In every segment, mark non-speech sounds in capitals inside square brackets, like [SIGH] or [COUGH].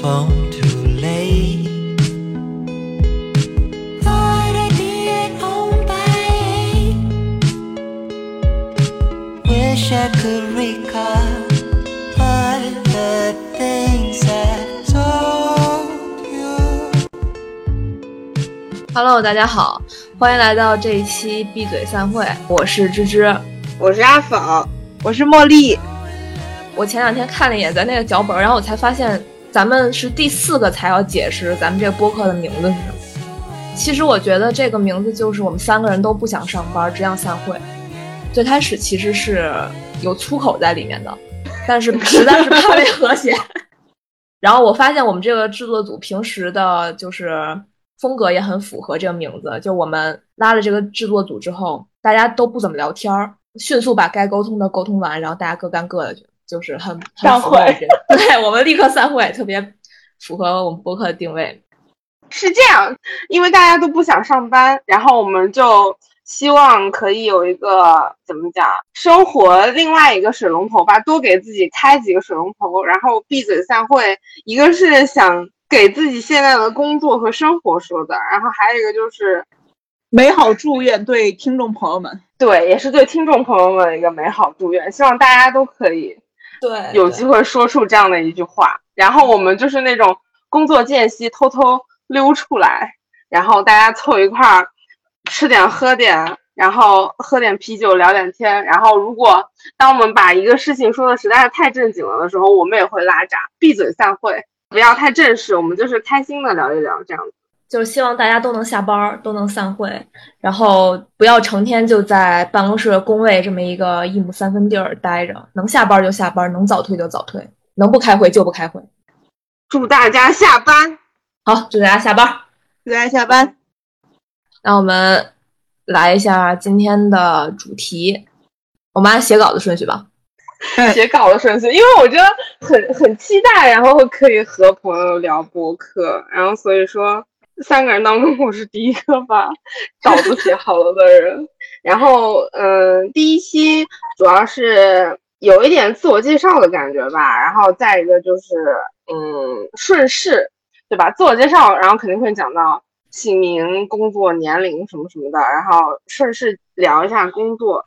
phone too late. Thought I'd be at home by eight. Wish I could recall all the things I told you. Hello，大家好，欢迎来到这一期闭嘴散会，我是芝芝。我是阿否，我是茉莉，我前两天看了一眼咱那个脚本，然后我才发现咱们是第四个才要解释咱们这个播客的名字是什么。其实我觉得这个名字就是我们三个人都不想上班，只想散会。最开始其实是有粗口在里面的，但是实在是怕没和谐。[LAUGHS] 然后我发现我们这个制作组平时的就是风格也很符合这个名字，就我们拉了这个制作组之后，大家都不怎么聊天儿，迅速把该沟通的沟通完，然后大家各干各的，去就是很很散会 [LAUGHS] 对我们立刻散会，特别符合我们播客的定位。是这样，因为大家都不想上班，然后我们就希望可以有一个怎么讲，生活另外一个水龙头吧，多给自己开几个水龙头，然后闭嘴散会。一个是想给自己现在的工作和生活说的，然后还有一个就是美好祝愿对听众朋友们。对，也是对听众朋友们的一个美好祝愿，希望大家都可以对有机会说出这样的一句话。然后我们就是那种工作间隙偷偷溜出来，然后大家凑一块儿吃点喝点，然后喝点啤酒聊点天。然后如果当我们把一个事情说的实在是太正经了的时候，我们也会拉闸，闭嘴散会，不要太正式，我们就是开心的聊一聊这样子。就是希望大家都能下班儿，都能散会，然后不要成天就在办公室工位这么一个一亩三分地儿待着，能下班就下班，能早退就早退，能不开会就不开会。祝大家下班，好，祝大家下班儿。祝大家下班。那我们来一下今天的主题，我们按写稿的顺序吧。[LAUGHS] 写稿的顺序，因为我觉得很很期待，然后可以和朋友聊博客，然后所以说三个人当中我是第一个把 [LAUGHS] 稿子写好了的人。然后嗯、第一期主要是有一点自我介绍的感觉吧，然后再一个就是嗯顺势，对吧？自我介绍，然后肯定会讲到姓名、工作、年龄什么什么的，然后顺势聊一下工作。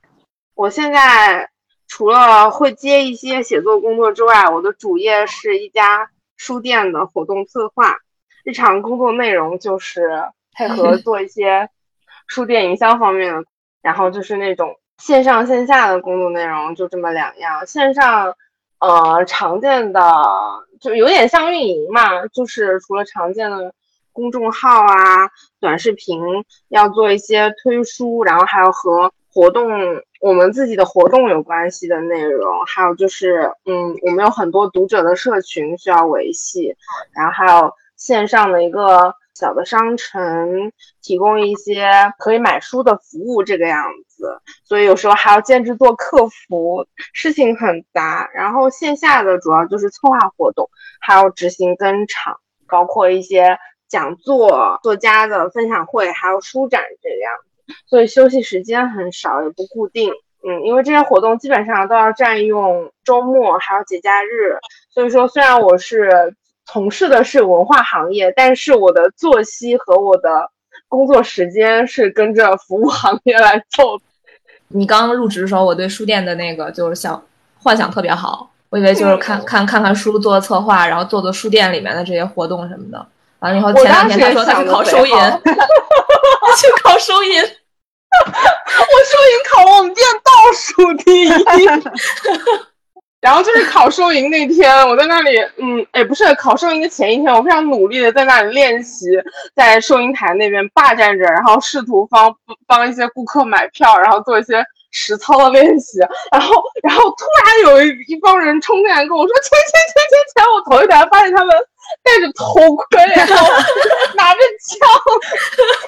我现在除了会接一些写作工作之外，我的主业是一家书店的活动策划，日常工作内容就是配合 [LAUGHS] 做一些书店营销方面的，然后就是那种线上线下的工作内容就这么两样。线上，呃，常见的就有点像运营嘛，就是除了常见的公众号啊、短视频，要做一些推书，然后还有和活动我们自己的活动有关系的内容，还有就是，嗯，我们有很多读者的社群需要维系，然后还有线上的一个小的商城，提供一些可以买书的服务，这个样子。所以有时候还要兼职做客服，事情很杂。然后线下的主要就是策划活动，还有执行跟场，包括一些讲座、作家的分享会，还有书展这个样子。所以休息时间很少，也不固定。嗯，因为这些活动基本上都要占用周末，还有节假日。所以说，虽然我是从事的是文化行业，但是我的作息和我的工作时间是跟着服务行业来走。你刚入职的时候，我对书店的那个就是想幻想特别好，我以为就是看嗯看看看书，做策划，然后做做书店里面的这些活动什么的。完了以后，前两天他说他 [LAUGHS] [LAUGHS] 去考收银，好他去考收银。我收银考了我们店倒数第一。[LAUGHS] 然后就是考收银那天，我在那里，嗯，哎，不是考收银的前一天，我非常努力的在那里练习，在收银台那边霸占着，然后试图帮帮一些顾客买票，然后做一些实操的练习。然后，然后突然有一一帮人冲进来跟我说：“钱钱钱钱钱！”我头一抬发现他们戴着头盔，然后拿着枪，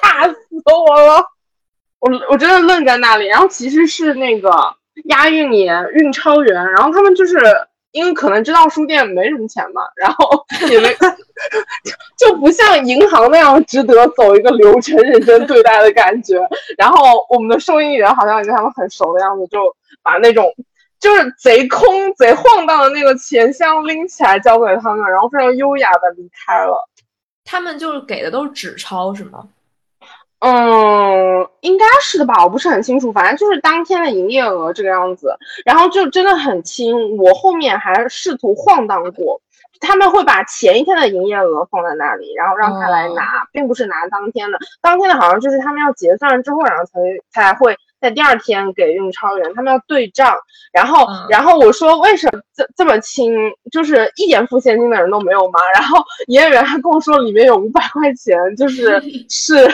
[LAUGHS] 吓死 [LAUGHS] 我了。我我真的愣在那里，然后其实是那个押运员运钞员，然后他们就是因为可能知道书店没什么钱嘛，然后也没 [LAUGHS] 就不像银行那样值得走一个流程认真对待的感觉。然后我们的收银员好像跟他们很熟的样子，就把那种就是贼空贼晃荡的那个钱箱拎起来交给他们，然后非常优雅的离开了。他们就是给的都是纸钞是吗？嗯，应该是的吧，我不是很清楚，反正就是当天的营业额这个样子，然后就真的很轻。我后面还试图晃荡过，他们会把前一天的营业额放在那里，然后让他来拿，并不是拿当天的。当天的好像就是他们要结算之后，然后才才会在第二天给运钞员，他们要对账。然后，嗯然后我说为什么这这么轻，就是一点付现金的人都没有吗？然后营业员还跟我说里面有五百块钱，就是 [LAUGHS] 是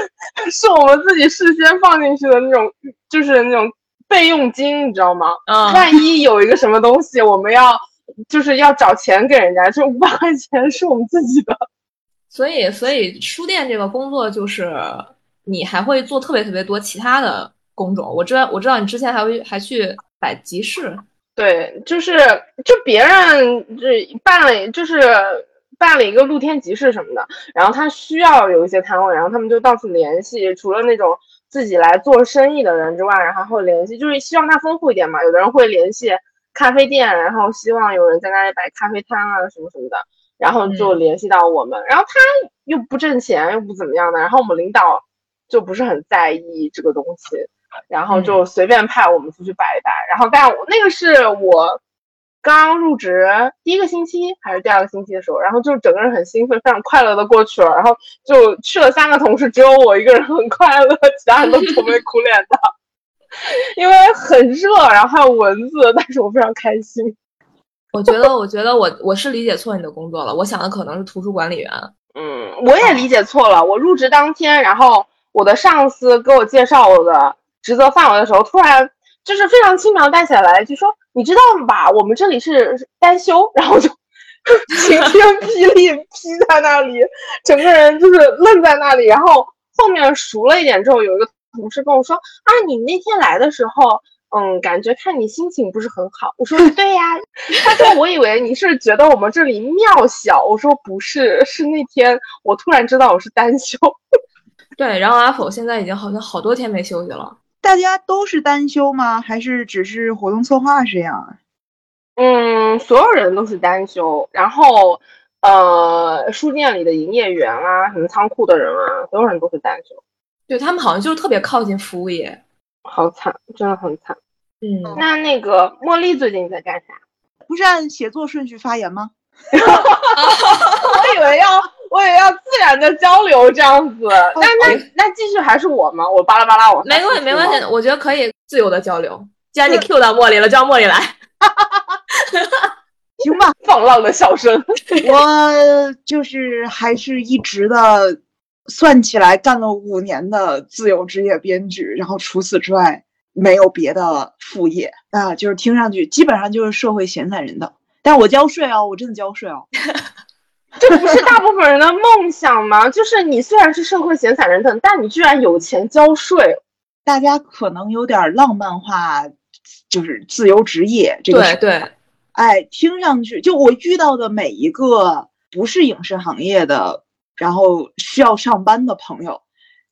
是我们自己事先放进去的那种，就是那种备用金，你知道吗？嗯，万一有一个什么东西，我们要就是要找钱给人家，这五百块钱是我们自己的。[LAUGHS] 所以所以书店这个工作就是你还会做特别特别多其他的工种。我知道我知道你之前还会还去摆集市，对，就是就别人这办了，就是办了一个露天集市什么的，然后他需要有一些摊位，然后他们就到处联系，除了那种自己来做生意的人之外，然后还会联系，就是希望它丰富一点嘛。有的人会联系咖啡店，然后希望有人在那里摆咖啡摊啊什么什么的，然后就嗯联系到我们，然后他又不挣钱，又不怎么样的，然后我们领导就不是很在意这个东西。然后就随便派我们出去摆一摆，然后但我那个是我刚入职第一个星期还是第二个星期的时候，然后就整个人很兴奋，非常快乐的过去了，然后就去了三个同事，只有我一个人很快乐，其他人都愁眉苦脸的，[LAUGHS] 因为很热，然后还有蚊子，但是我非常开心。我觉得我觉得我我是理解错你的工作了，我想的可能是图书管理员。嗯，我也理解错了。我入职当天，然后我的上司给我介绍我的职责范围的时候，突然就是非常轻描淡写来一句说：“你知道吧，我们这里是单休。”然后就晴天霹雳劈在那里，整个人就是愣在那里。然后后面熟了一点之后，有一个同事跟我说：“啊，你那天来的时候。”嗯，感觉看你心情不是很好。我说 [LAUGHS] 对呀，他说我以为你是觉得我们这里庙小。我说不是，是那天我突然知道我是单休。[LAUGHS] 对，然后阿否现在已经好像好多天没休息了。大家都是单休吗？还是只是活动策划是这样啊？嗯，所有人都是单休，然后呃，书店里的营业员啊，什么仓库的人啊，所有人都是单休，对他们好像就是特别靠近服务业。好惨，真的很惨。嗯，那那个茉莉最近在干啥？不是按写作顺序发言吗？[LAUGHS] 我以为要，我也要自然的交流这样子。那那那继续还是我吗？我巴拉巴拉我。没关系，没关系，我觉得可以自由的交流。既然你 Q 到茉莉了，就让茉莉来。[LAUGHS] 行吧，放浪的笑声。[LAUGHS] 我就是还是一直的，算起来干了五年的自由职业编剧，然后除此之外没有别的副业啊，就是听上去基本上就是社会闲散人的。但我交税哦，我真的交税哦。[LAUGHS] 这不是大部分人的梦想吗？就是你虽然是社会闲散人等，但你居然有钱交税。大家可能有点浪漫化，就是自由职业这个事。对对，哎，听上去就我遇到的每一个不是影视行业的，然后需要上班的朋友，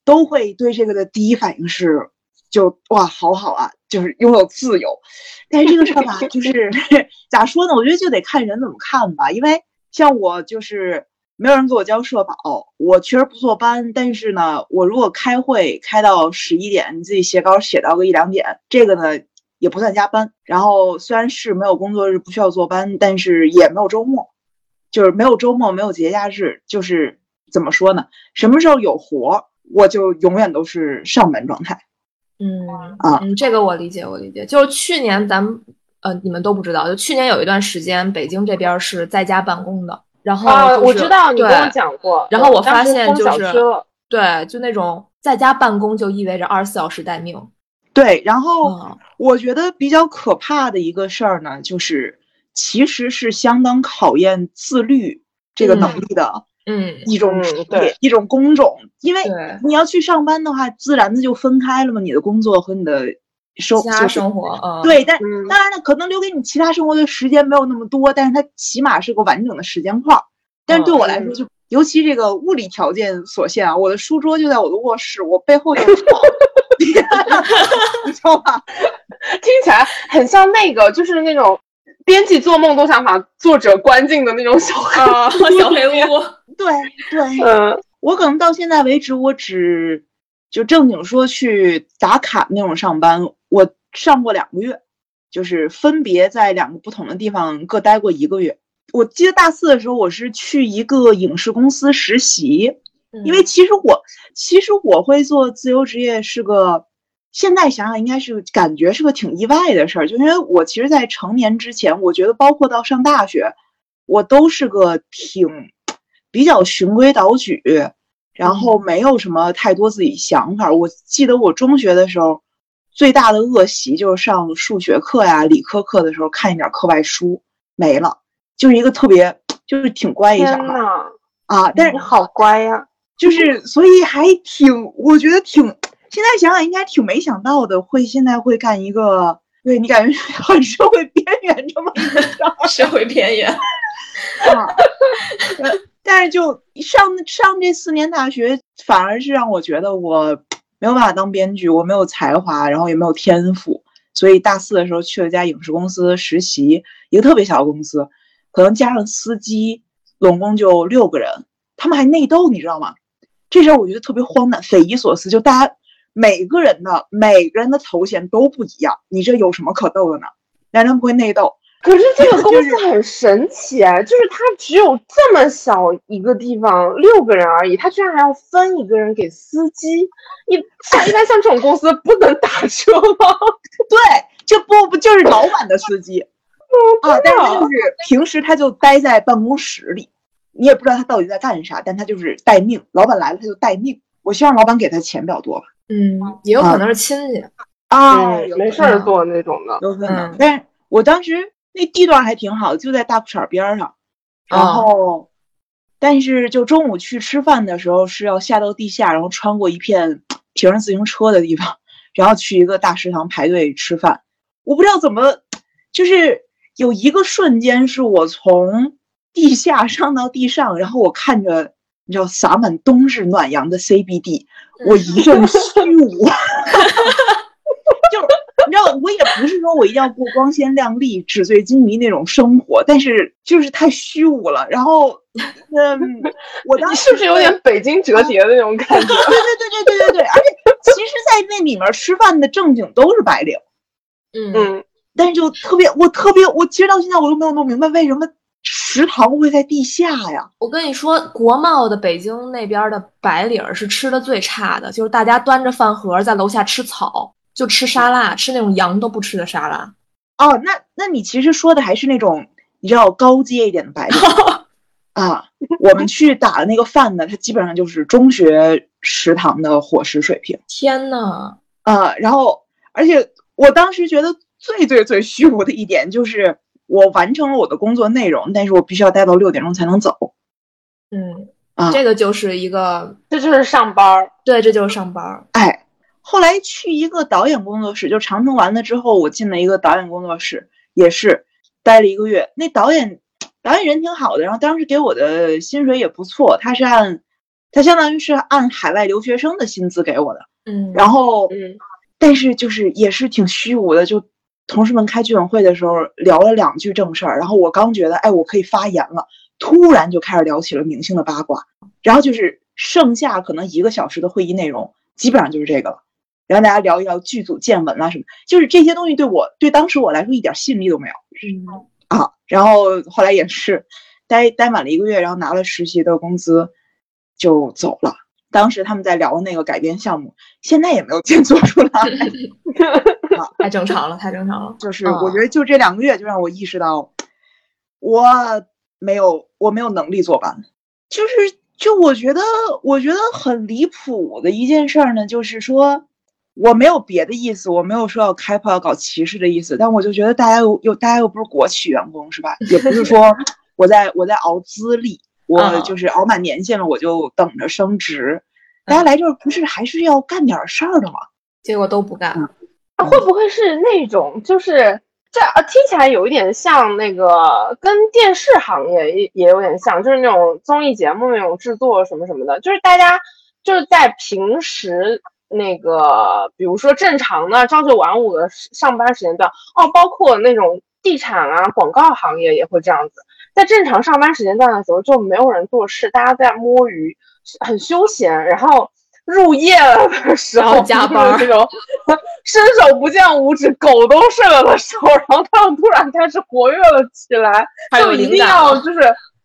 都会对这个的第一反应是，就哇，好好啊，就是拥有自由。但是这个事儿吧，就是 [LAUGHS] 咋说呢？我觉得就得看人怎么看吧。因为像我就是没有人给我交社保，我确实不坐班，但是呢，我如果开会开到十一点，你自己写稿写到个一两点，这个呢也不算加班。然后虽然是没有工作日，不需要坐班，但是也没有周末，就是没有周末，没有节假日，就是怎么说呢？什么时候有活儿，我就永远都是上班状态。嗯啊嗯，这个我理解，我理解。就是去年咱们呃，你们都不知道，就去年有一段时间，北京这边是在家办公的，然后、啊，就是我知道你跟我讲过。然后我发现就是对，就那种在家办公就意味着二十四小时待命。对，然后嗯我觉得比较可怕的一个事儿呢，就是其实是相当考验自律这个能嗯力的嗯，一种嗯职业、对一种工种，因为，你要去上班的话，自然的就分开了嘛，你的工作和你的生其他生活，嗯，对，但嗯当然了，可能留给你其他生活的时间没有那么多，但是它起码是个完整的时间块儿。但是对我来说，嗯就尤其这个物理条件所限啊，我的书桌就在我的卧室，我背后有床，[LAUGHS] [LAUGHS] 你知道吧？[LAUGHS] 听起来很像那个，就是那种编辑做梦都想把作者关进的那种小黑啊，小黑屋。对对，嗯我可能到现在为止，我只就正经说去打卡那种上班，我上过两个月，就是分别在两个不同的地方各待过一个月。我记得大四的时候，我是去一个影视公司实习，因为其实我其实我会做自由职业是个，现在想想应该是感觉是个挺意外的事儿，就因为我其实，在成年之前，我觉得包括到上大学，我都是个挺比较循规蹈矩，然后没有什么太多自己想法。我记得我中学的时候，最大的恶习就是上数学课呀、理科课的时候看一点课外书，没了，就是一个特别就是挺乖一小孩啊，但是你好乖呀！就是所以还挺，我觉得挺，现在想想应该挺没想到的，会现在会干一个，对你感觉 [LAUGHS] 很社会边缘这么一个事儿 [LAUGHS] 社会边缘。[LAUGHS] 啊。呃但是就上上这四年大学，反而是让我觉得我没有办法当编剧，我没有才华，然后也没有天赋，所以大四的时候去了一家影视公司实习，一个特别小的公司，可能加上司机，总共就六个人，他们还内斗，你知道吗？这时候我觉得特别荒诞、匪夷所思，就大家每个人的每个人的头衔都不一样，你这有什么可斗的呢？男人不会内斗，可是这个公司很神奇哎，就是它只有这么小一个地方，六个人而已，它居然还要分一个人给司机。你像一般像这种公司不能打车吗？[LAUGHS] 对，这不不就是老板的司机 [LAUGHS] 啊？但是就是平时他就待在办公室里，你也不知道他到底在干啥，但他就是待命，老板来了他就待命。我希望老板给他钱比较多吧。嗯，也有可能是亲戚。啊，没事儿做那种的。有可能嗯。但是我当时那地段还挺好，就在大裤衩边儿上。然哦后，但是就中午去吃饭的时候是要下到地下，然后穿过一片停着自行车的地方，然后去一个大食堂排队吃饭。我不知道怎么，就是有一个瞬间是我从地下上到地上，然后我看着你知道洒满冬日暖阳的 CBD，我一阵虚无。就 [LAUGHS] 你知道，我也不是说我一定要过光鲜亮丽、纸醉金迷那种生活，但是就是太虚无了。然后，嗯，我当时是不是有点北京折叠的那种感觉？[LAUGHS] 对对对对对对对，而且其实，在那里面吃饭的正经都是白领，嗯嗯，但是就特别，我特别，我其实到现在我都没有弄明白为什么食堂会在地下呀？我跟你说，国贸的北京那边的白领儿是吃的最差的，就是大家端着饭盒在楼下吃草，就吃沙拉，吃那种羊都不吃的沙拉。哦，那那你其实说的还是那种你知道高阶一点的白领 [LAUGHS] 啊。我们去打的那个饭呢，它基本上就是中学食堂的伙食水平天呐，啊。然后，而且我当时觉得最最最虚无的一点就是，我完成了我的工作内容，但是我必须要待到六点钟才能走嗯，啊。这个就是一个，这就是上班儿。对，这就是上班儿。哎，后来去一个导演工作室，就长城完了之后，我进了一个导演工作室，也是待了一个月。那导演导演人挺好的，然后当时给我的薪水也不错，他是按他相当于是按海外留学生的薪资给我的。嗯，然后，嗯，但是就是也是挺虚无的，就同事们开居委会的时候聊了两句正事儿，然后我刚觉得哎我可以发言了，突然就开始聊起了明星的八卦，然后就是剩下可能一个小时的会议内容，基本上就是这个了。然后大家聊一聊剧组见闻啊什么，就是这些东西对我对当时我来说一点吸引力都没有嗯啊。然后后来也是待待满了一个月，然后拿了实习的工资就走了。当时他们在聊那个改编项目，现在也没有见做出来。[LAUGHS] 太正常了，太正常了。就是我觉得就这两个月就让我意识到，我没有我没有能力做吧。就是就我觉得我觉得很离谱的一件事儿呢，就是说我没有别的意思，我没有说要开炮要搞歧视的意思，但我就觉得大家又又大家又不是国企员工是吧？也不是说 [LAUGHS] 我在我在熬资历，我嗯就是熬满年限了我就等着升职。大家来这儿不是还是要干点事儿的吗？结果都不干。啊会不会是那种就是这啊听起来有一点像那个跟电视行业也也有点像，就是那种综艺节目那种制作什么什么的，就是大家就是在平时那个，比如说正常的朝九晚五的上班时间段，哦，包括那种地产啊、广告行业也会这样子，在正常上班时间段的时候就没有人做事，大家在摸鱼，很休闲，然后。入夜了的时候加班，这种伸手不见五指，狗都睡了的时候，然后他们突然开始活跃了起来，就一定要就是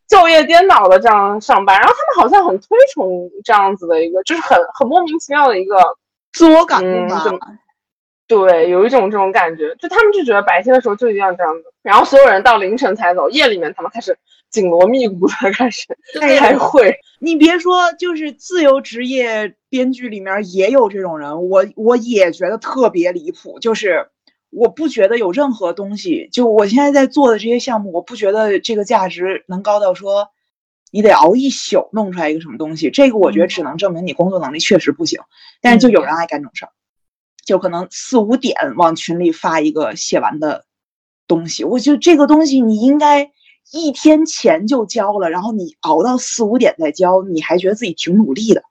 昼夜颠倒的这样上班，然后他们好像很推崇这样子的一个，就是很很莫名其妙的一个自我感动吧。对，有一种这种感觉，就他们就觉得白天的时候就一定要这样子，然后所有人到凌晨才走，夜里面他们开始紧锣密鼓的开始开会。你别说，就是自由职业编剧里面也有这种人，我我也觉得特别离谱。就是我不觉得有任何东西，就我现在在做的这些项目，我不觉得这个价值能高到说你得熬一宿弄出来一个什么东西。这个我觉得只能证明你工作能力确实不行，但是就有人爱干这种事儿。就可能四五点往群里发一个写完的东西，我觉得这个东西你应该一天前就交了，然后你熬到四五点再交，你还觉得自己挺努力的。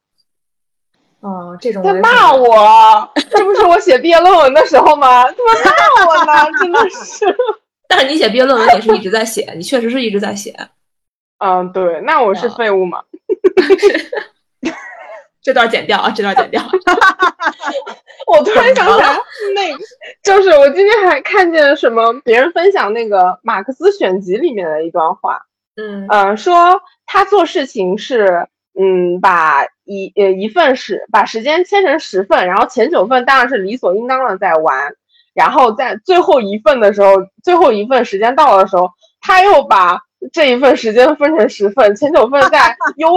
哦，这种在骂我，这不是我写毕业论文的时候吗？怎么骂我呢？真的是。[LAUGHS] 但是你写毕业论文，也是一直在写，你确实是一直在写。[LAUGHS] 嗯，对，那我是废物吗？[LAUGHS] 这段剪掉啊！这段剪掉。我突然想起来，那就是我今天还看见什么别人分享那个马克思选集里面的一段话，嗯嗯，说他做事情是嗯把一呃一份时把时间切成十份，然后前九份当然是理所应当的在玩，然后在最后一份的时候，最后一份时间到的时候，他又把。这一份时间分成十份，前九份在 [LAUGHS] 忧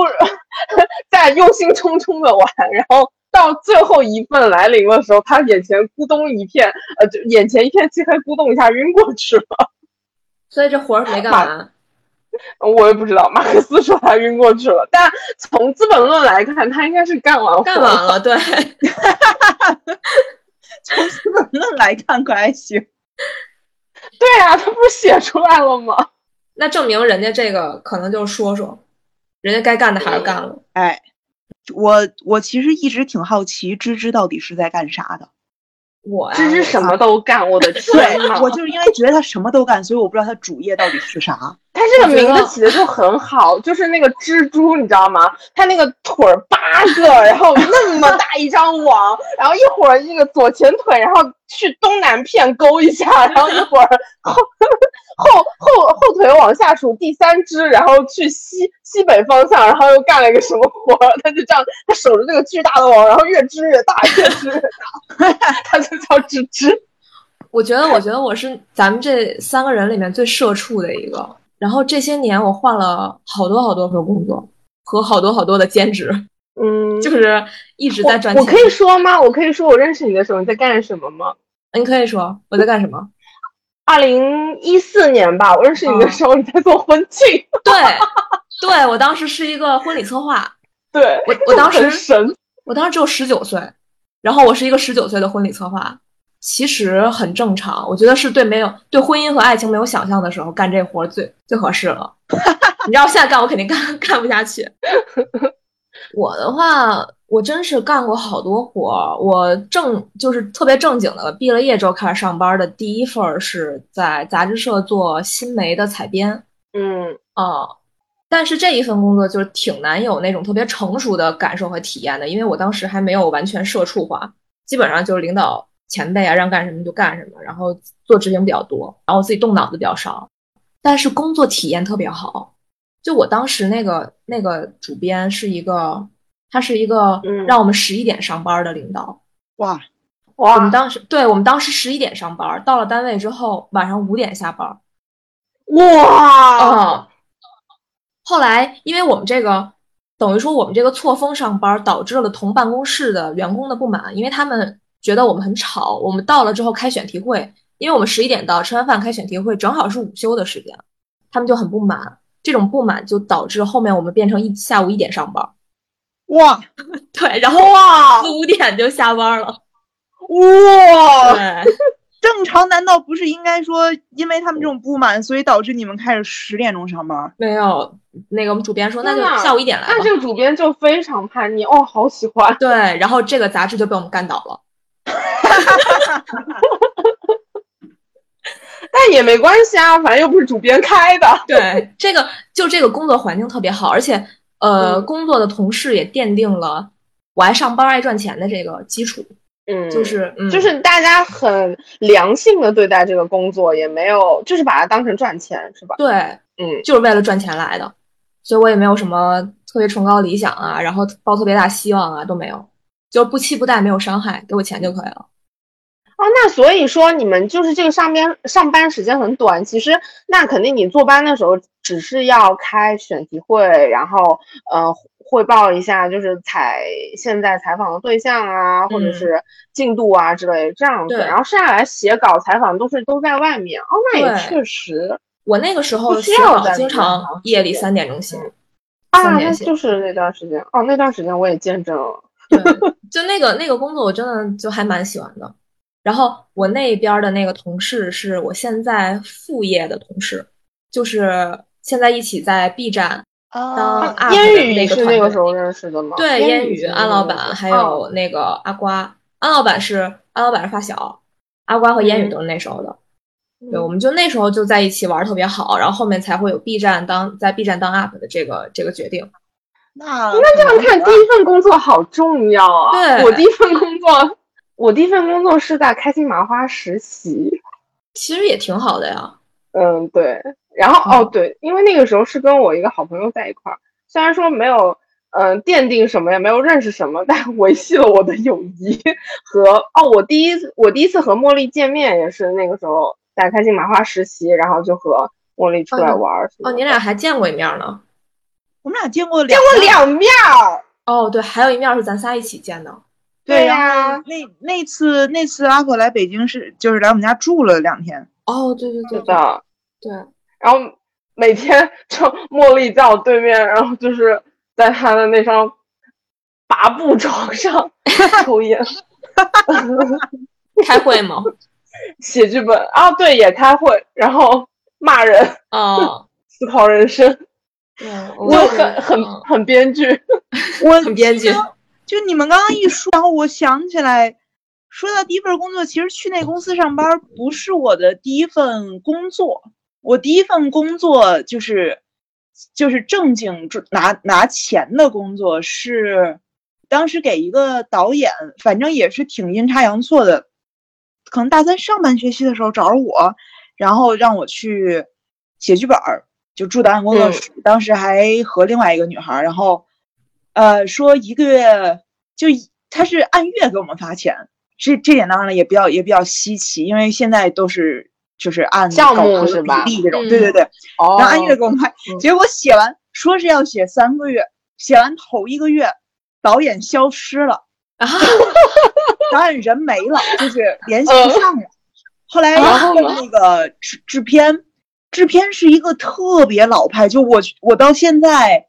[LAUGHS] 在忧心忡忡的玩，然后到最后一份来临的时候，他眼前咕咚一片，呃，就眼前一片漆黑，咕咚一下晕过去了。所以这活儿没干完。我也不知道，马克思说他晕过去了，但从《资本论》来看，他应该是干完干完了。对，[LAUGHS] 从《资本论》来看可还行。对啊，他不是写出来了吗？[LAUGHS] 那证明人家这个可能就是说说，人家该干的还是干了。哎，我我其实一直挺好奇芝芝到底是在干啥的。我芝芝什么都干，我的 [LAUGHS] 天呐！我就是因为觉得他什么都干，所以我不知道他主业到底是啥。他这个名字起的就很好，就是那个蜘蛛，你知道吗？他那个腿儿八个，然后那么大一张网，然后一会儿那个左前腿，然后去东南片勾一下，然后一会儿 [LAUGHS] 后后后后腿往下数第三只，然后去西西北方向，然后又干了一个什么活儿？[LAUGHS] 他就这样，他守着那个巨大的网，然后越织越大，越织越大，[LAUGHS] 他就叫织织。[LAUGHS] 我觉得，我觉得我是咱们这三个人里面最社畜的一个。然后这些年我换了好多好多份工作和好多好多的兼职，嗯，就是一直在赚钱。我可以说吗？我可以说我认识你的时候你在干什么吗？你可以说我在干什么。二零一四年吧，我认识你的时候你在做婚庆。对，对我当时是一个婚礼策划。[LAUGHS] 对，我我当时神，我当时只有十九岁，然后我是一个十九岁的婚礼策划。其实很正常，我觉得是对没有对婚姻和爱情没有想象的时候干这活最最合适了。[LAUGHS] 你知道现在干我肯定干干不下去。我的话，我真是干过好多活儿。我正就是特别正经的，毕了业之后开始上班的第一份是在杂志社做新媒的采编。嗯啊，但是这一份工作就是挺难有那种特别成熟的感受和体验的，因为我当时还没有完全社畜化，基本上就是领导。前辈啊，让干什么就干什么，然后做执行比较多，然后自己动脑子比较少，但是工作体验特别好。就我当时那个那个主编是一个，他是一个让我们十一点上班的领导。哇哇！我们当时对我们当时十一点上班，到了单位之后晚上五点下班。哇！嗯。后来因为我们这个等于说我们这个错峰上班，导致了同办公室的员工的不满，因为他们。觉得我们很吵，我们到了之后开选题会，因为我们十一点到，吃完饭开选题会，正好是午休的时间，他们就很不满，这种不满就导致后面我们变成一下午一点上班，哇，[LAUGHS] 对，然后哇四五点就下班了，哇，对，[LAUGHS] 正常难道不是应该说，因为他们这种不满，所以导致你们开始十点钟上班？没有，那个我们主编说那就下午一点来吧那。这个主编就非常叛逆哦，好喜欢。对，然后这个杂志就被我们干倒了。[LAUGHS] 但也没关系啊，反正又不是主编开的。[LAUGHS] 对，这个就这个工作环境特别好，而且呃，嗯工作的同事也奠定了我爱上班爱赚钱的这个基础，嗯就是嗯，就是大家很良性的对待这个工作，也没有就是把它当成赚钱，是吧？对，嗯就是为了赚钱来的，所以我也没有什么特别崇高理想啊，然后抱特别大希望啊都没有，就是不期不待，没有伤害，给我钱就可以了。哦，那所以说你们就是这个上边上班时间很短，其实那肯定你坐班的时候只是要开选题会，然后呃汇报一下就是采现在采访的对象啊，或者嗯是进度啊之类这样子，对然后剩下来写稿采访都是都在外面。哦，那也确实我那个时候不需要经常夜里三点钟写，啊，那就是那段时间哦，那段时间我也见证了。对，[LAUGHS] 就那个那个工作，我真的就还蛮喜欢的。然后我那边儿的那个同事是我现在副业的同事，就是现在一起在 B 站当啊 UP 烟的雨那个团队。那个时候认识的吗？对，烟烟雨、安老板还哦有那个阿瓜，安老板是安老板是发小，阿瓜和烟雨嗯都是那时候的。对，我们就那时候就在一起玩儿特别好，然后后面才会有 B 站当在 B 站当 UP 的这个这个决定。那那这样看，第一份工作好重要啊！对我第一份工作，我第一份工作是在开心麻花实习。其实也挺好的呀。嗯，对。然后嗯哦，对，因为那个时候是跟我一个好朋友在一块儿，虽然说没有嗯、奠定什么，也没有认识什么，但维系了我的友谊和哦，我第一次我第一次和茉莉见面也是那个时候在开心麻花实习，然后就和茉莉出来玩儿哦，你俩还见过一面呢。我们俩见过两见过两面儿。哦，对，还有一面是咱仨一起见的。对呀后那那次那次阿可来北京是就是来我们家住了两天，哦，对对对的。对，然后每天就茉莉在我对面，然后就是在她的那张拔步床上 [LAUGHS] 抽烟、开会吗？[LAUGHS] 写剧本啊，对，也开会，然后骂人、哦，[LAUGHS] 思考人生，对，我很很嗯很编剧。我很编剧就你们刚刚一说，然后我想起来，说到第一份工作，其实去那公司上班不是我的第一份工作，我第一份工作就是就是正经赚拿拿钱的工作是，当时给一个导演，反正也是挺阴差阳错的，可能大三上半学期的时候找着我，然后让我去写剧本儿，就住导演工作室，当时还和另外一个女孩儿，然后。呃，说一个月就一他是按月给我们发钱，这这点当然了也比较也比较稀奇，因为现在都是就是按项目搞是吧比例这种，嗯对对对，哦然后按月给我们发，嗯。结果写完说是要写三个月，写完头一个月，导演消失了，啊，导演人没了，就是联系嗯不上了。后来然后那个制制片，制片是一个特别老派，就我我到现在，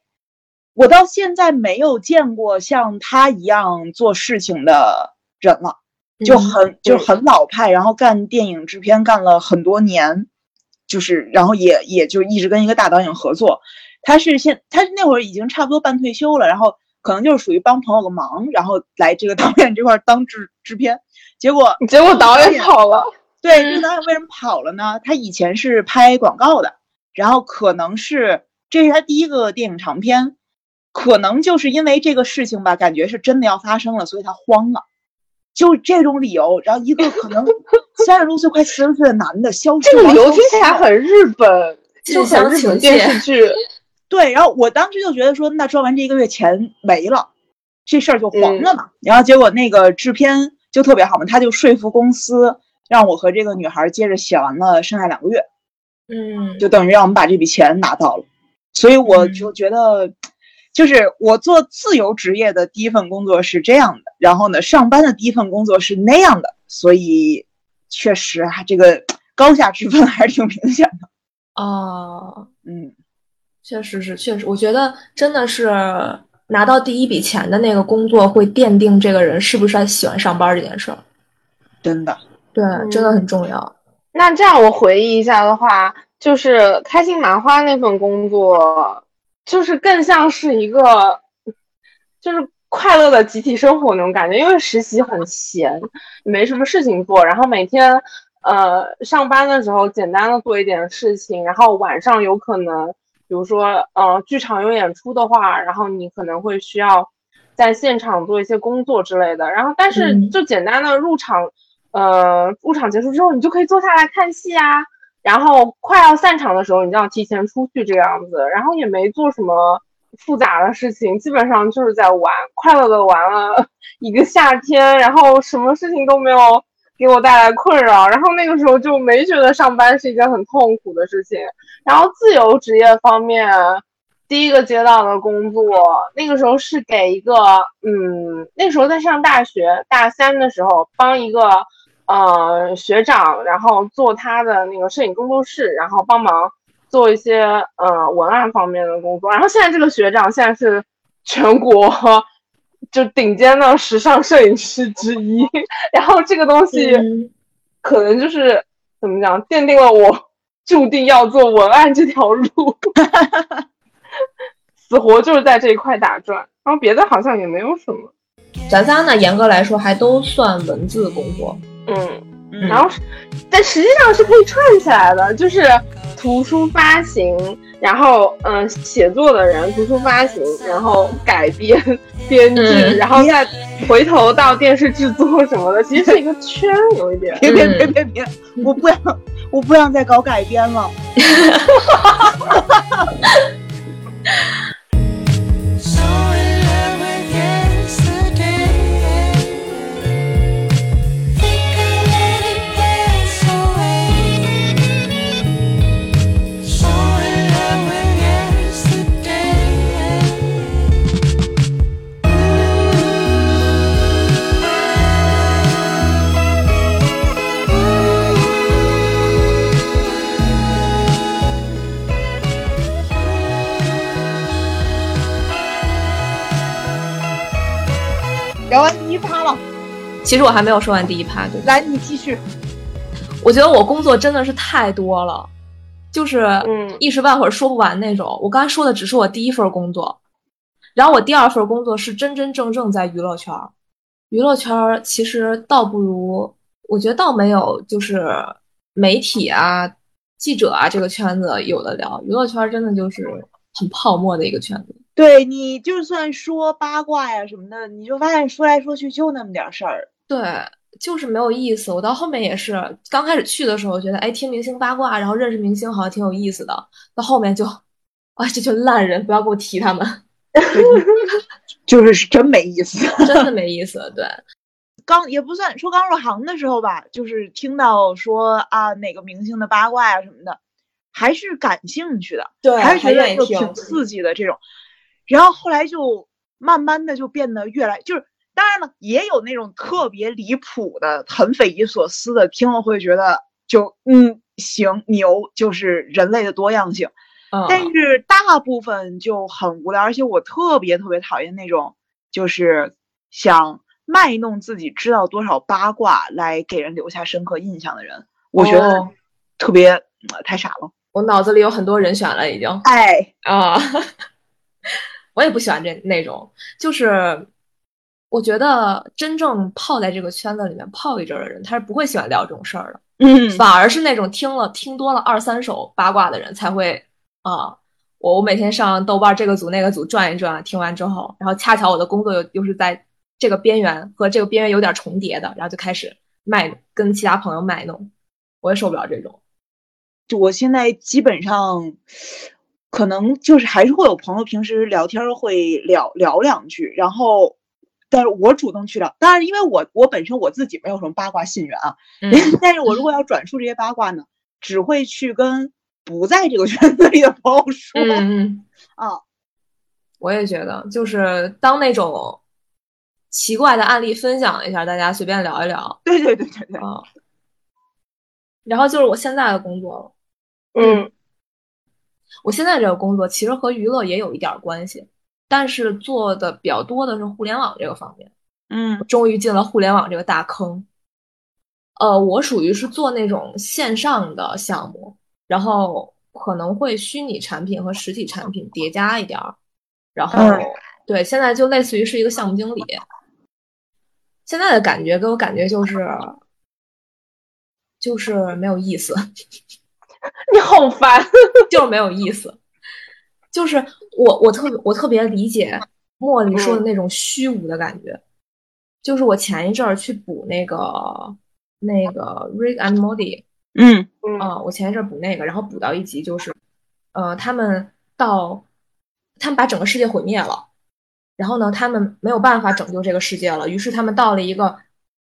我到现在没有见过像他一样做事情的人了，就嗯很就很老派，然后干电影制片干了很多年，就是然后也也就一直跟一个大导演合作。他是现他那会儿已经差不多半退休了，然后可能就是属于帮朋友个忙，然后来这个导演这块儿当制制片，结果结果导演跑了。对，嗯这个导演为什么跑了呢？他以前是拍广告的，然后可能是这是他第一个电影长片，可能就是因为这个事情吧，感觉是真的要发生了，所以他慌了。就这种理由，然后一个可能 [LAUGHS] 三十多岁、快四十岁的男的消失，这个理由听起来很日本，就很日本电视剧。[LAUGHS] 对，然后我当时就觉得说，那赚完这一个月钱没了，这事儿就嗯黄了嘛。然后结果那个制片就特别好嘛，他就说服公司让我和这个女孩接着写完了剩下两个月。嗯，就等于让我们把这笔钱拿到了。所以我嗯就觉得，就是我做自由职业的第一份工作是这样的，然后呢，上班的第一份工作是那样的，所以确实啊，这个高下之分还是挺明显的。哦，嗯，确实是，确实，我觉得真的是拿到第一笔钱的那个工作，会奠定这个人是不是喜欢上班这件事儿。真的，对，真的很重要。那这样我回忆一下的话，就是开心麻花那份工作，就是更像是一个，就是快乐的集体生活那种感觉。因为实习很闲，没什么事情做，然后每天呃上班的时候简单的做一点事情，然后晚上有可能，比如说呃剧场有演出的话，然后你可能会需要在现场做一些工作之类的。然后但是嗯就简单的入场。呃，入场结束之后，你就可以坐下来看戏啊。然后快要散场的时候，你就要提前出去这样子。然后也没做什么复杂的事情，基本上就是在玩，快乐的玩了一个夏天。然后什么事情都没有给我带来困扰。然后那个时候就没觉得上班是一件很痛苦的事情。然后自由职业方面，第一个接到的工作，那个时候是给一个，嗯，那时候在上大学大三的时候，帮一个。呃，学长，然后做他的那个摄影工作室，然后帮忙做一些呃文案方面的工作。然后现在这个学长现在是全国就顶尖的时尚摄影师之一。然后这个东西嗯可能就是怎么讲，奠定了我注定要做文案这条路，[LAUGHS] 死活就是在这一块打转。然后别的好像也没有什么。咱仨呢，严格来说还都算文字工作。嗯。嗯然后，但实际上是可以串起来的，就是图书发行，然后嗯、呃写作的人，图书发行，然后改编、编剧，嗯然后再回头到电视制作什么的，其实是一个圈，有一点。别别别别别，我不想我不想再搞改编了。[LAUGHS] 完第一趴了，其实我还没有说完第一趴，对吧？来你继续。我觉得我工作真的是太多了，就是嗯一时半会儿说不完那种。我刚才说的只是我第一份工作，然后我第二份工作是真真正正在娱乐圈儿。娱乐圈儿其实倒不如，我觉得倒没有就是媒体啊、记者啊这个圈子有的聊。娱乐圈儿真的就是很泡沫的一个圈子。对你就算说八卦呀什么的，你就发现说来说去就那么点事儿。对，就是没有意思。我到后面也是，刚开始去的时候觉得，哎，听明星八卦，然后认识明星好像挺有意思的。到后面就，啊，这群烂人，不要给我提他们，[LAUGHS] 就是是真没意思。[LAUGHS] 真的没意思。对，[LAUGHS] 刚也不算说刚入行的时候吧，就是听到说啊哪个明星的八卦呀什么的，还是感兴趣的，对还是觉得挺刺激的这种。然后后来就慢慢的就变得越来就是，当然了，也有那种特别离谱的、很匪夷所思的，听了会觉得就嗯行牛，就是人类的多样性。嗯，但是大部分就很无聊，而且我特别特别讨厌那种就是想卖弄自己知道多少八卦来给人留下深刻印象的人，我觉得哦特别、呃太傻了。我脑子里有很多人选了，已经哎，啊。我也不喜欢这那种，就是我觉得真正泡在这个圈子里面泡一阵儿的人，他是不会喜欢聊这种事儿的。嗯，反而是那种听了听多了二三手八卦的人才会啊，我我每天上豆瓣这个组那个组转一转，听完之后，然后恰巧我的工作又又是在这个边缘和这个边缘有点重叠的，然后就开始卖跟其他朋友卖弄，我也受不了这种。就我现在基本上，可能就是还是会有朋友平时聊天儿会聊聊两句，然后，但是我主动去聊，当然因为我我本身我自己没有什么八卦信源啊，嗯 [LAUGHS] 但是我如果要转述这些八卦呢，只会去跟不在这个圈子里的朋友说、嗯嗯，[LAUGHS] 啊。我也觉得，就是当那种奇怪的案例分享一下，大家随便聊一聊对对对对对，啊。然后就是我现在的工作了。嗯我现在这个工作其实和娱乐也有一点关系，但是做的比较多的是互联网这个方面。嗯终于进了互联网这个大坑。呃，我属于是做那种线上的项目，然后可能会虚拟产品和实体产品叠加一点儿，然后、嗯对，现在就类似于是一个项目经理。现在的感觉给我感觉就是就是没有意思，[LAUGHS] 你好烦。[LAUGHS] 就是没有意思。就是我我特别我特别理解茉莉说的那种虚无的感觉。就是我前一阵儿去补那个那个 Rick and Morty，嗯嗯啊、我前一阵儿补那个，然后补到一集就是，呃，他们到他们把整个世界毁灭了，然后呢，他们没有办法拯救这个世界了，于是他们到了一个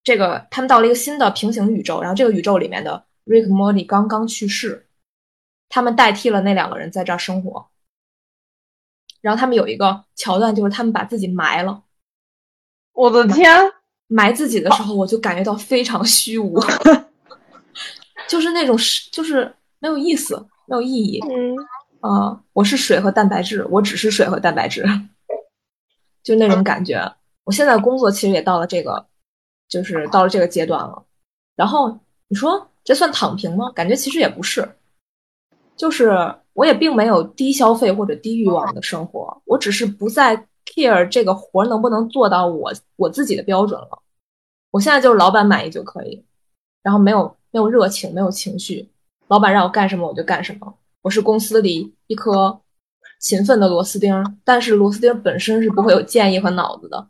这个他们到了一个新的平行宇宙，然后这个宇宙里面的 Rick Morty 刚刚去世，他们代替了那两个人在这儿生活，然后他们有一个桥段就是他们把自己埋了。我的天，埋自己的时候，我就感觉到非常虚无，[LAUGHS] 就是那种是就是没有意思，没有意义嗯，啊、我是水和蛋白质，我只是水和蛋白质，[LAUGHS] 就那种感觉。我现在工作其实也到了这个，就是到了这个阶段了。然后你说这算躺平吗？感觉其实也不是，就是我也并没有低消费或者低欲望的生活，我只是不再 care 这个活能不能做到我我自己的标准了。我现在就是老板满意就可以，然后没有没有热情，没有情绪，老板让我干什么我就干什么。我是公司里一颗勤奋的螺丝钉，但是螺丝钉本身是不会有建议和脑子的。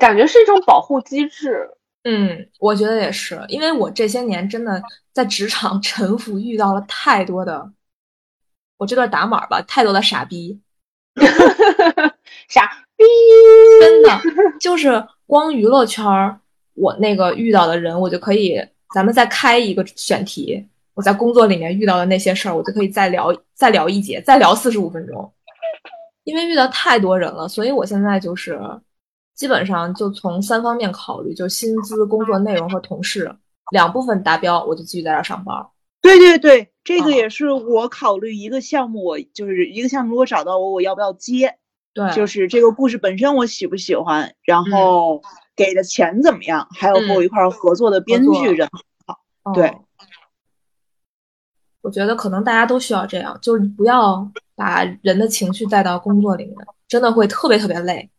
感觉是一种保护机制。嗯，我觉得也是，因为我这些年真的在职场沉浮，遇到了太多的，我这段打码吧，太多的傻逼，[LAUGHS] 傻逼，真的就是光娱乐圈儿，我那个遇到的人，我就可以，咱们再开一个选题，我在工作里面遇到的那些事儿，我就可以再聊再聊一节，再聊四十五分钟，因为遇到太多人了，所以我现在就是基本上就从三方面考虑，就薪资、工作内容和同事两部分达标，我就继续在这儿上班儿。对对对，这个嗯也是我考虑一个项目，我就是一个项目，如果找到我，我要不要接？对，就是这个故事本身我喜不喜欢，然后给的钱怎么样，还有和我一块儿合作的编剧人。嗯对，我觉得可能大家都需要这样，就是你不要把人的情绪带到工作里面，真的会特别特别累。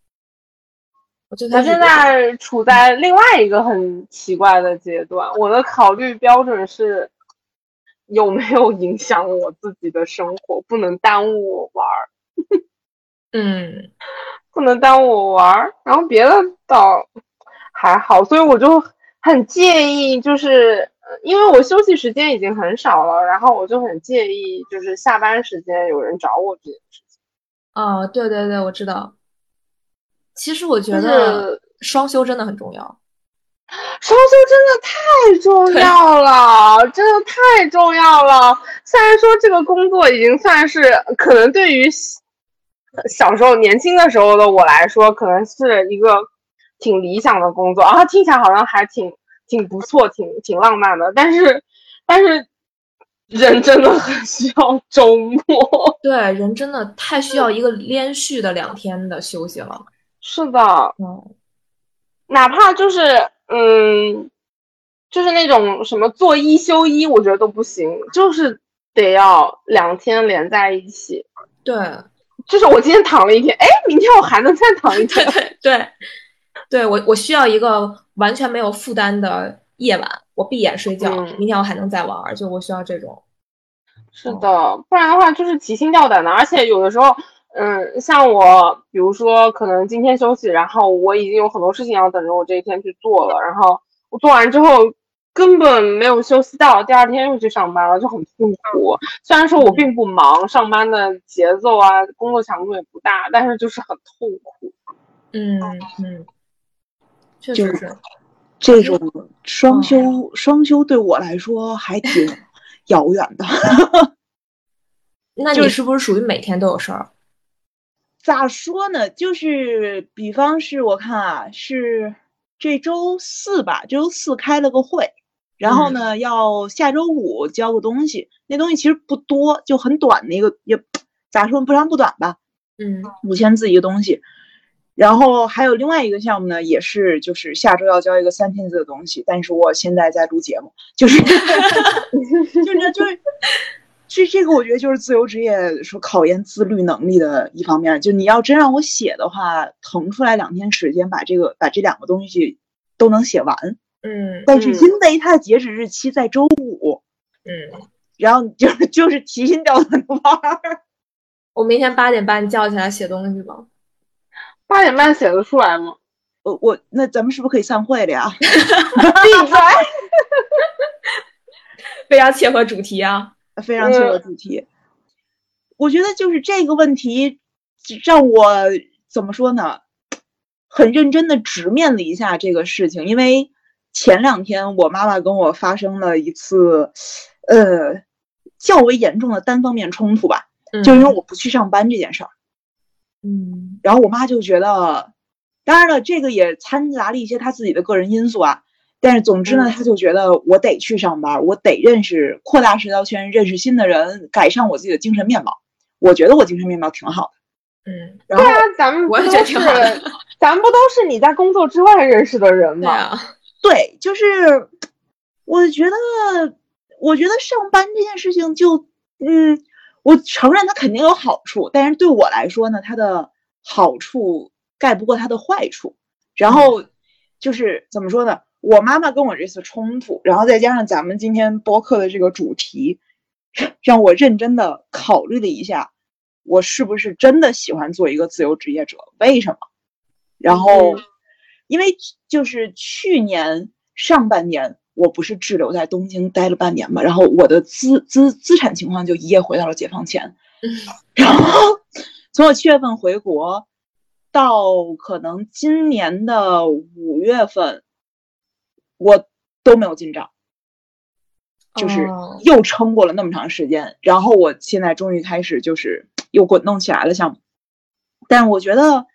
我觉得我现在处在另外一个很奇怪的阶段，我的考虑标准是有没有影响我自己的生活，不能耽误我玩儿，嗯 [LAUGHS] 不能耽误我玩儿。然后别的倒还好，所以我就很介意，就是呃因为我休息时间已经很少了，然后我就很介意，就是下班时间有人找我这件事情。哦，对对对，我知道。其实我觉得双休真的很重要。双休真的太重要了，真的太重要了。虽然说这个工作已经算是可能对于小小时候年轻的时候的我来说，可能是一个挺理想的工作啊，听起来好像还挺挺不错，挺挺浪漫的。但是，但是人真的很需要周末。[LAUGHS] 对，人真的太需要一个连续的两天的休息了。是的，嗯，哪怕就是嗯，就是那种什么做一休一，我觉得都不行，就是得要两天连在一起。对就是我今天躺了一天，哎，明天我还能再躺一天。对 [LAUGHS] 对，对我我需要一个完全没有负担的夜晚，我闭眼睡觉，嗯明天我还能再玩儿，就我需要这种。是的，不然的话就是提心吊胆的，而且有的时候，嗯，像我，比如说可能今天休息，然后我已经有很多事情要等着我这一天去做了，然后我做完之后根本没有休息到，第二天又去上班了，就很痛苦。虽然说我并不忙，上班的节奏啊，工作强度也不大，但是就是很痛苦。嗯嗯，确就实是。这种双嗯休，双休对我来说还挺 [LAUGHS] 遥远的。[LAUGHS] 那你是不是属于每天都有事儿？咋说呢？就是比方是我看啊，是这周四吧，这周四开了个会，然后呢，要下周五交个东西，那东西其实不多，就很短的一个，也咋说不长不短吧，嗯五千字一个东西。然后还有另外一个项目呢，也是就是下周要交一个三千字的东西，但是我现在在录节目，就是 [LAUGHS] 就是就是这这个我觉得就是自由职业说考验自律能力的一方面，就你要真让我写的话，腾出来两天时间把这个把这两个东西都能写完，嗯但是嗯因为它的截止日期在周五，嗯，然后就是 [LAUGHS] 就是提心吊胆的玩儿。我明天八点半叫起来写东西吧。八点半写得出来吗？我我那咱们是不是可以散会了呀？[LAUGHS] 闭嘴！[LAUGHS] 非常切合主题啊。非常切合主题。我觉得就是这个问题，让我怎么说呢？很认真的直面了一下这个事情，因为前两天我妈妈跟我发生了一次，呃，较为严重的单方面冲突吧，就因为我不去上班这件事儿。嗯然后我妈就觉得，当然了，这个也掺杂了一些她自己的个人因素啊。但是总之呢，他就觉得我得去上班，我得认识扩大社交圈，认识新的人，改善我自己的精神面貌。我觉得我精神面貌挺好的。嗯，然后对啊，咱们不我也都是觉得挺好的咱们不都是你在工作之外认识的人吗？对啊，对，就是我觉得，我觉得上班这件事情就，嗯，我承认它肯定有好处，但是对我来说呢，它的好处盖不过它的坏处。然后就是怎么说呢？我妈妈跟我这次冲突，然后再加上咱们今天播客的这个主题，让我认真的考虑了一下，我是不是真的喜欢做一个自由职业者？为什么？然后嗯，因为就是去年上半年，我不是滞留在东京待了半年嘛，然后我的资资资产情况就一夜回到了解放前。然后从我七月份回国到可能今年的五月份，我都没有进账，就是哦又撑过了那么长时间。然后我现在终于开始就是又滚动起来了项目，但我觉得，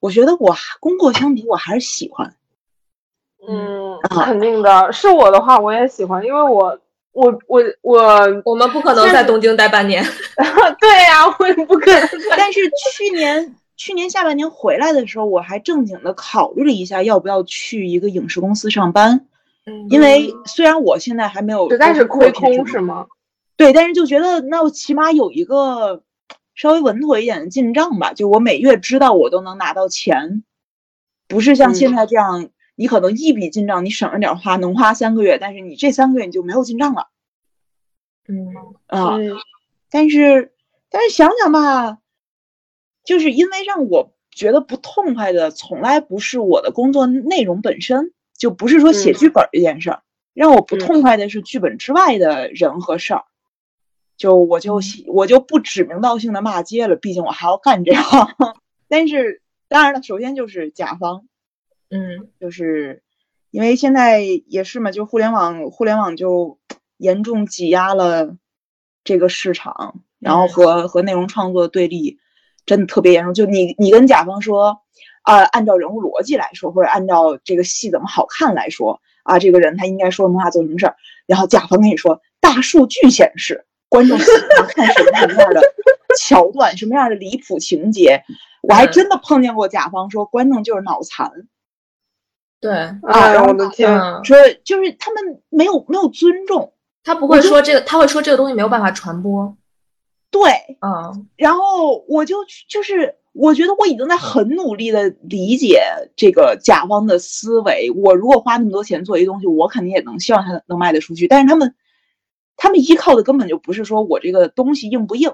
我觉得我还工作相比我还是喜欢。嗯，啊肯定的。是我的话，我也喜欢，因为我我我我，我们不可能在东京待半年。[LAUGHS] 对呀、我也不可能。[LAUGHS] 但是去年去年下半年回来的时候，我还正经的考虑了一下，要不要去一个影视公司上班。嗯因为虽然我现在还没有实在是亏空是是吗？对，但是就觉得那我起码有一个稍微稳妥一点的进账吧，就我每月知道我都能拿到钱，不是像现嗯在这样，你可能一笔进账，你省着点花，能花三个月，但是你这三个月你就没有进账了嗯啊。嗯但是但是想想吧，就是因为让我觉得不痛快的，从来不是我的工作内容本身，就不是说写嗯。剧本这件事儿，让我不嗯。痛快的是剧本之外的人和事儿。就我就我就不指名道姓的骂街了，毕竟我还要干这行。[LAUGHS] 但是当然了，首先就是甲方，嗯。就是因为现在也是嘛，就互联网互联网就严重挤压了这个市场，然后嗯。和和内容创作对立真的特别严重。就你你跟甲方说，啊、按照人物逻辑来说，或者按照这个戏怎么好看来说，啊，这个人他应该说什么话，做什么事儿，然后甲方跟你说，大数据显示观众喜欢看什么什么样的 [LAUGHS] 桥段，什么样的离谱情节。我还嗯真的碰见过甲方说观众就是脑残，对，哎呀，我的天！嗯，说就是他们没有没有尊重，他不会说这个，他会说这个东西没有办法传播。对，嗯然后我就就是我觉得我已经在很努力的理解这个甲方的思维。我如果花那么多钱做一个东西，我肯定也能希望它能卖得出去。但是他们，他们依靠的根本就不是说我这个东西硬不硬，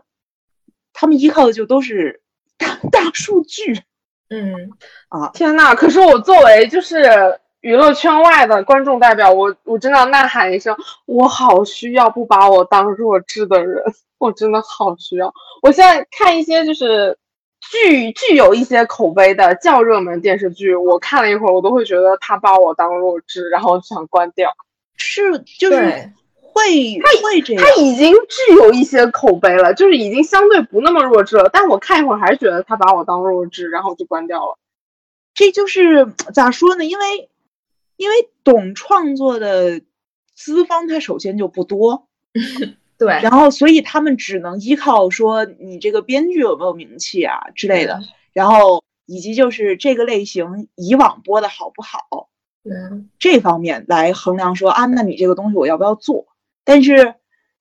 他们依靠的就都是大 [LAUGHS] 大数据。嗯啊天呐！可是我作为就是娱乐圈外的观众代表，我我真的要呐喊一声，我好需要不把我当弱智的人，我真的好需要。我现在看一些就是具具有一些口碑的较热门电视剧，我看了一会儿，我都会觉得他把我当弱智，然后想关掉。是就是会会会这样他。已经具有一些口碑了，就是已经相对不那么弱智了，但我看一会儿还是觉得他把我当弱智，然后就关掉了。这就是咋说呢？因为因为懂创作的资方，他首先就不多，[LAUGHS] 对，然后所以他们只能依靠说你这个编剧有没有名气啊之类的。然后以及就是这个类型以往播的好不好嗯这方面来衡量说啊，那你这个东西我要不要做？但是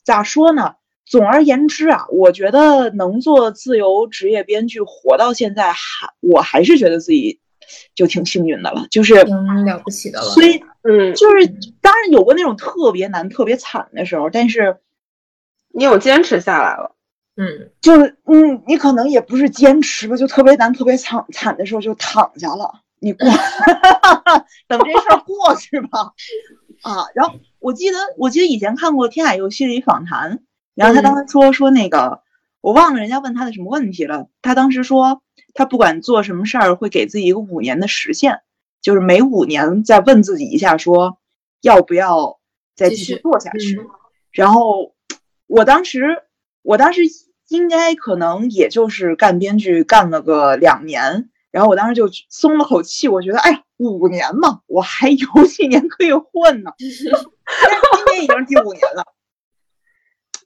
咋说呢？总而言之啊，我觉得能做自由职业编剧活到现在还，我还是觉得自己就挺幸运的了。就是挺了不起的了。所以嗯，就是当然有过那种特别难、特别惨的时候，但是你有坚持下来了。嗯，就是嗯，你可能也不是坚持吧，就特别难、特别惨惨的时候就躺下了，你过，[LAUGHS] 等这事儿过去吧。啊，然后我记得我记得以前看过《天海游戏》的一访谈，然后他当时说说那个我忘了人家问他的什么问题了，他当时说他不管做什么事儿会给自己一个五年的时限，就是每五年再问自己一下说要不要再继续做下去。嗯然后我当时，我当时应该可能也就是干编剧干了个两年，然后我当时就松了口气，我觉得，哎呀，五年嘛，我还有几年可以混呢。[LAUGHS] 今年已经是第五年了，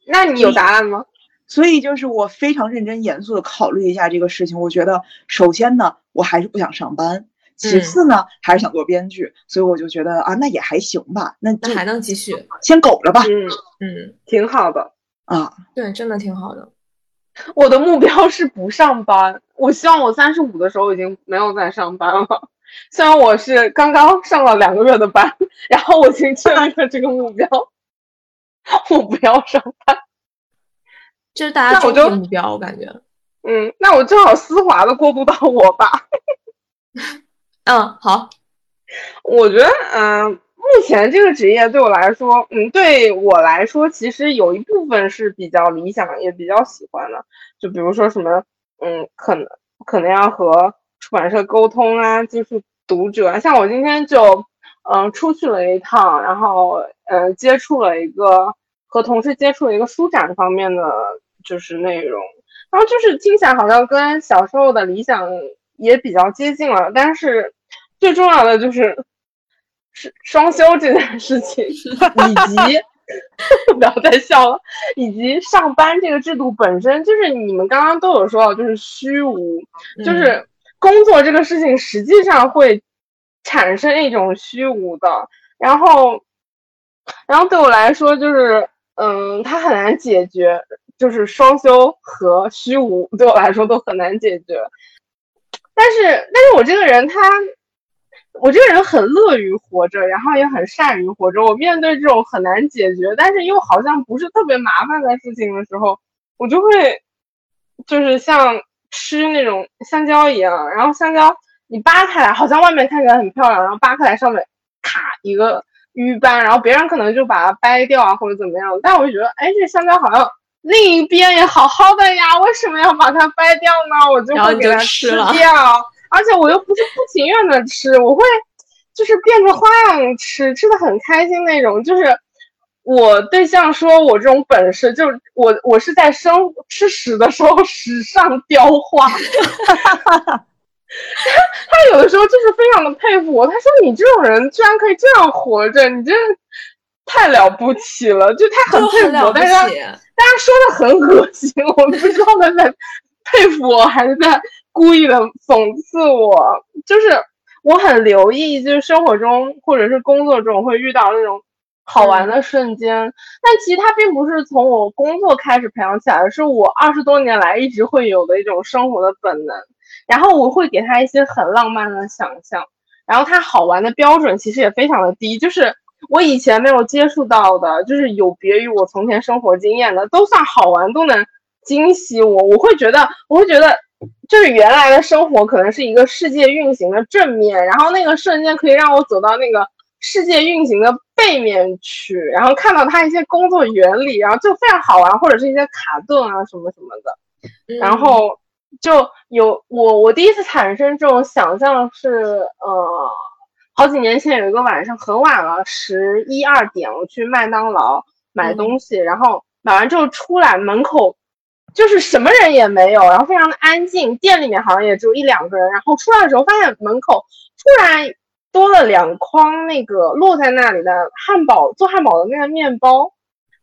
那你有答案吗？所以就是我非常认真严肃的考虑一下这个事情。我觉得，首先呢，我还是不想上班。其次呢，还是想做编剧，所以我就觉得啊，那也还行吧，那那还能继续。先苟着吧。嗯，嗯，挺好的。啊，对，真的挺好的。[LAUGHS] 我的目标是不上班，我希望我三十五的时候已经没有在上班了。虽然我是刚刚上了两个月的班，然后我已经确立了这个目标，[LAUGHS] 我不要上班。这是大家终那我就目标，我感觉。嗯，那我正好丝滑的过渡到我吧。[LAUGHS] 嗯，好。我觉得，嗯、目前这个职业对我来说，嗯，对我来说，其实有一部分是比较理想，也比较喜欢的。就比如说什么，嗯，可能可能要和出版社沟通啊，接触读者啊。像我今天就，嗯、出去了一趟，然后，呃，接触了一个和同事接触了一个书展方面的就是内容，然后就是听起来好像跟小时候的理想也比较接近了，但是最重要的就是是双休这件事情，[LAUGHS] 以及不要再笑了，以及上班这个制度本身，就是你们刚刚都有说到，就是虚无，就是工作这个事情实际上会产生一种虚无的，然后，然后对我来说就是，嗯，它很难解决，就是双休和虚无对我来说都很难解决。但是，但是我这个人他，我这个人很乐于活着，然后也很善于活着。我面对这种很难解决，但是又好像不是特别麻烦的事情的时候，我就会就是像吃那种香蕉一样，然后香蕉你扒开来，好像外面看起来很漂亮，然后扒开来上面卡一个瘀斑，然后别人可能就把它掰掉啊或者怎么样，但我就觉得，哎，这香蕉好像另一边也好好的呀，为什么要把它掰掉呢？我就会给它吃了掉，而且我又不是不情愿的吃，我会就是变着花样吃，吃的很开心那种。就是我对象说我这种本事，就是我我是在生吃屎的时候史上雕花。[LAUGHS] 他 [LAUGHS] 他有的时候就是非常的佩服我，他说你这种人居然可以这样活着，你真的太了不起了，就他很佩服但是。大家说的很恶心，我不知道他在佩服我还是在故意的讽刺我。就是我很留意，就是生活中或者是工作中会遇到那种好玩的瞬间，但其实它并不是从我工作开始培养起来的，是我二十多年来一直会有的一种生活的本能。然后我会给他一些很浪漫的想象，然后他好玩的标准其实也非常的低，就是我以前没有接触到的，就是有别于我从前生活经验的，都算好玩，都能惊喜我。我会觉得，我会觉得，就是原来的生活可能是一个世界运行的正面，然后那个瞬间可以让我走到那个世界运行的背面去，然后看到它一些工作原理，然后就非常好玩，或者是一些卡顿啊什么什么的。然后就有我我第一次产生这种想象是，呃，好几年前有一个晚上很晚了，十一二点，我去麦当劳买东西，然后买完之后出来，门口就是什么人也没有，然后非常的安静，店里面好像也只有一两个人，然后出来的时候发现门口突然多了两筐那个落在那里的汉堡做汉堡的那个面包，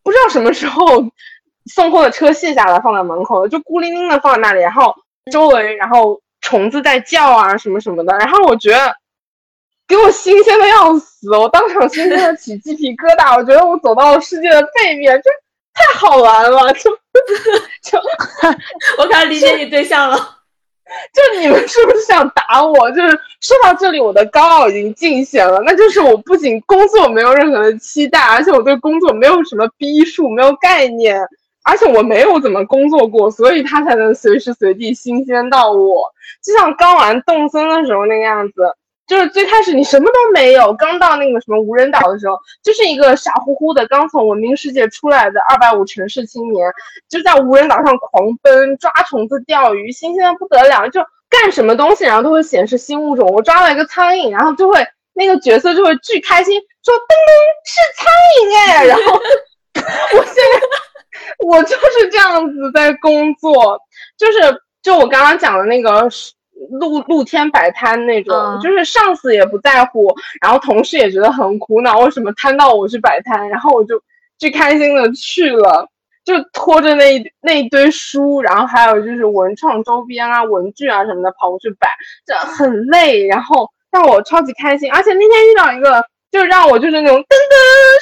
不知道什么时候 [LAUGHS] 送货的车卸下来放在门口，就孤零零的放在那里，然后周围然后虫子在叫啊什么什么的，然后我觉得给我新鲜的要死，我当场新鲜的起鸡皮疙瘩，我觉得我走到了世界的背面，这太好玩了，就 [LAUGHS] 就我开始理解你对象了。就你们是不是想打我？就是说到这里，我的高傲已经尽显了。那就是我不仅工作没有任何的期待，而且我对工作没有什么逼数，没有概念，而且我没有怎么工作过，所以他才能随时随地新鲜到我。就像刚玩动森的时候那个样子，就是最开始你什么都没有，刚到那个什么无人岛的时候，就是一个傻乎乎的刚从文明世界出来的二百五城市青年，就在无人岛上狂奔、抓虫子、钓鱼，新鲜的不得了，就干什么东西，然后都会显示新物种。我抓了一个苍蝇，然后就会那个角色就会巨开心，说噔噔是苍蝇哎，然后 [LAUGHS] 我现在 [LAUGHS] 我就是这样子在工作，就是就我刚刚讲的那个露露天摆摊那种，嗯就是上司也不在乎，然后同事也觉得很苦恼，为什么摊到我去摆摊，然后我就最开心的去了。就拖着那一那一堆书，然后还有就是文创周边啊、文具啊什么的跑过去摆，这很累，然后让我超级开心。而且那天遇到一个，就让我就是那种噔噔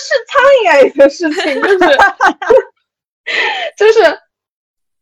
是苍蝇哎的事情，就是 [LAUGHS] [LAUGHS] 就是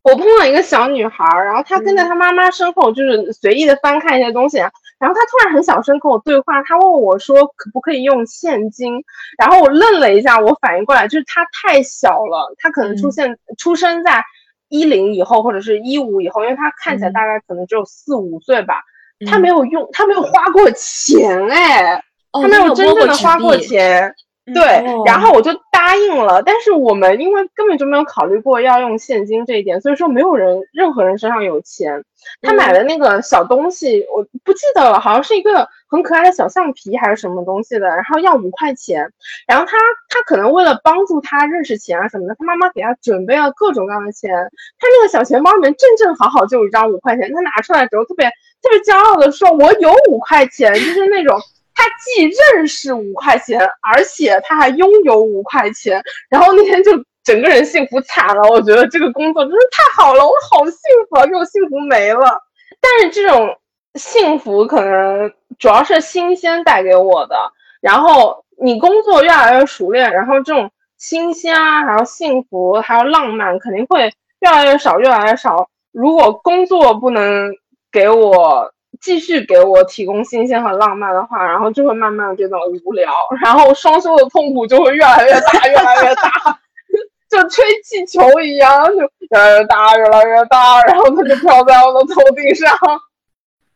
我碰到一个小女孩儿，然后她跟在她妈妈身后，就是随意的翻看一些东西，然后她突然很小声跟我对话，她问我说可不可以用现金，然后我愣了一下，我反应过来，就是她太小了，她可能出现、出生在一零以后或者是一五以后，因为她看起来嗯。大概可能只有四五岁吧，她嗯。没有用，她没有花过钱哎，哦她没有真正的花过钱。对，哦然后我就答应了，但是我们因为根本就没有考虑过要用现金这一点，所以说没有人任何人身上有钱。他买的那个小东西我不记得了，好像是一个很可爱的小橡皮还是什么东西的，然后要五块钱。然后他他可能为了帮助他认识钱啊什么的，他妈妈给他准备了各种各样的钱。他那个小钱包里面正正好好就有一张五块钱，他拿出来之后特别特别骄傲的说：“我有五块钱。”就是那种。他既认识五块钱，而且他还拥有五块钱，然后那天就整个人幸福惨了。我觉得这个工作真是太好了，我好幸福啊，给我幸福没了。但是这种幸福可能主要是新鲜带给我的，然后你工作越来越熟练，然后这种新鲜啊，还有幸福，还有浪漫，肯定会越来越少，越来越少。如果工作不能给我继续给我提供新鲜和浪漫的话，[LAUGHS] 然后就会慢慢地变得无聊，[LAUGHS] 然后双休的痛苦就会越来越大，越来越大，[LAUGHS] 就吹气球一样，就越来越大，越来越大，然后它就飘在我的头顶上。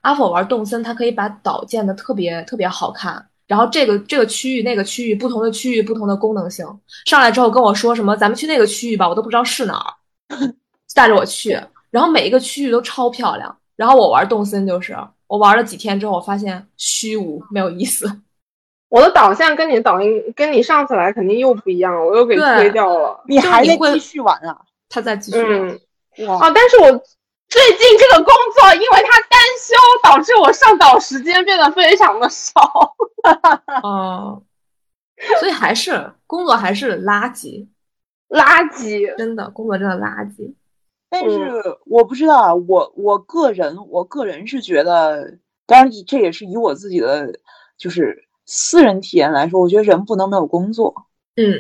阿否玩动森，它可以把岛建的特别特别好看。然后这个这个区域那个区域不同的区域不同的功能性，上来之后跟我说什么咱们去那个区域吧，我都不知道是哪儿，带着我去，然后每一个区域都超漂亮。然后我玩动森就是我玩了几天之后，我发现虚无没有意思。[LAUGHS] 我的导向跟你的导音跟你上次来肯定又不一样了，我又给推掉了。你还在继续玩啊？他在继续，嗯，哇，啊，但是我最近这个工作，因为他单休，导致我上岛时间变得非常的少。嗯，[LAUGHS] 所以还是工作还是垃圾，垃圾，真的工作真的垃圾。但嗯是我不知道啊，我我个人我个人是觉得，当然以这也是以我自己的就是私人体验来说，我觉得人不能没有工作。嗯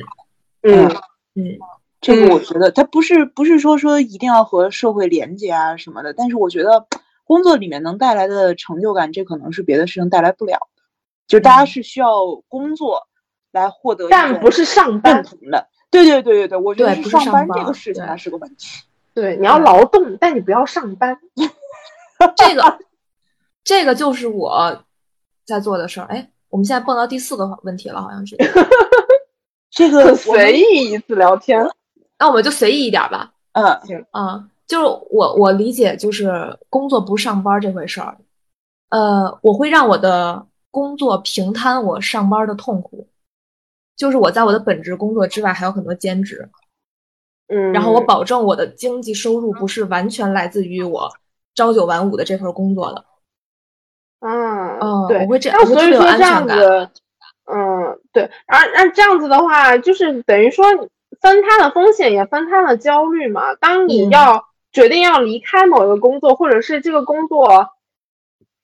嗯嗯这个我嗯觉得他不是不是说说一定要和社会连接啊什么的，但是我觉得工作里面能带来的成就感，这可能是别的事情带来不了的。就大家嗯是需要工作来获得但不是上认班。同的。对对对对对，我觉得不是上上班这个事情对它是个问题。对，你要劳动，但你不要上班。[LAUGHS] 这个这个就是我在做的事儿。哎，我们现在蹦到第四个问题了，好像是。[LAUGHS] 很这个随意一次聊天。那我们就随意一点吧。嗯行啊，就是我我理解就是工作不上班这回事儿，呃，我会让我的工作平摊我上班的痛苦，就是我在我的本职工作之外还有很多兼职，嗯，然后我保证我的经济收入不是完全来自于我朝九晚五的这份工作的，嗯嗯，对我。会这样，所以说这。样子，嗯，对，而那这样子的话，就是等于说分摊了风险，也分摊了焦虑嘛。当你嗯要决定要离开某一个工作，或者是这个工作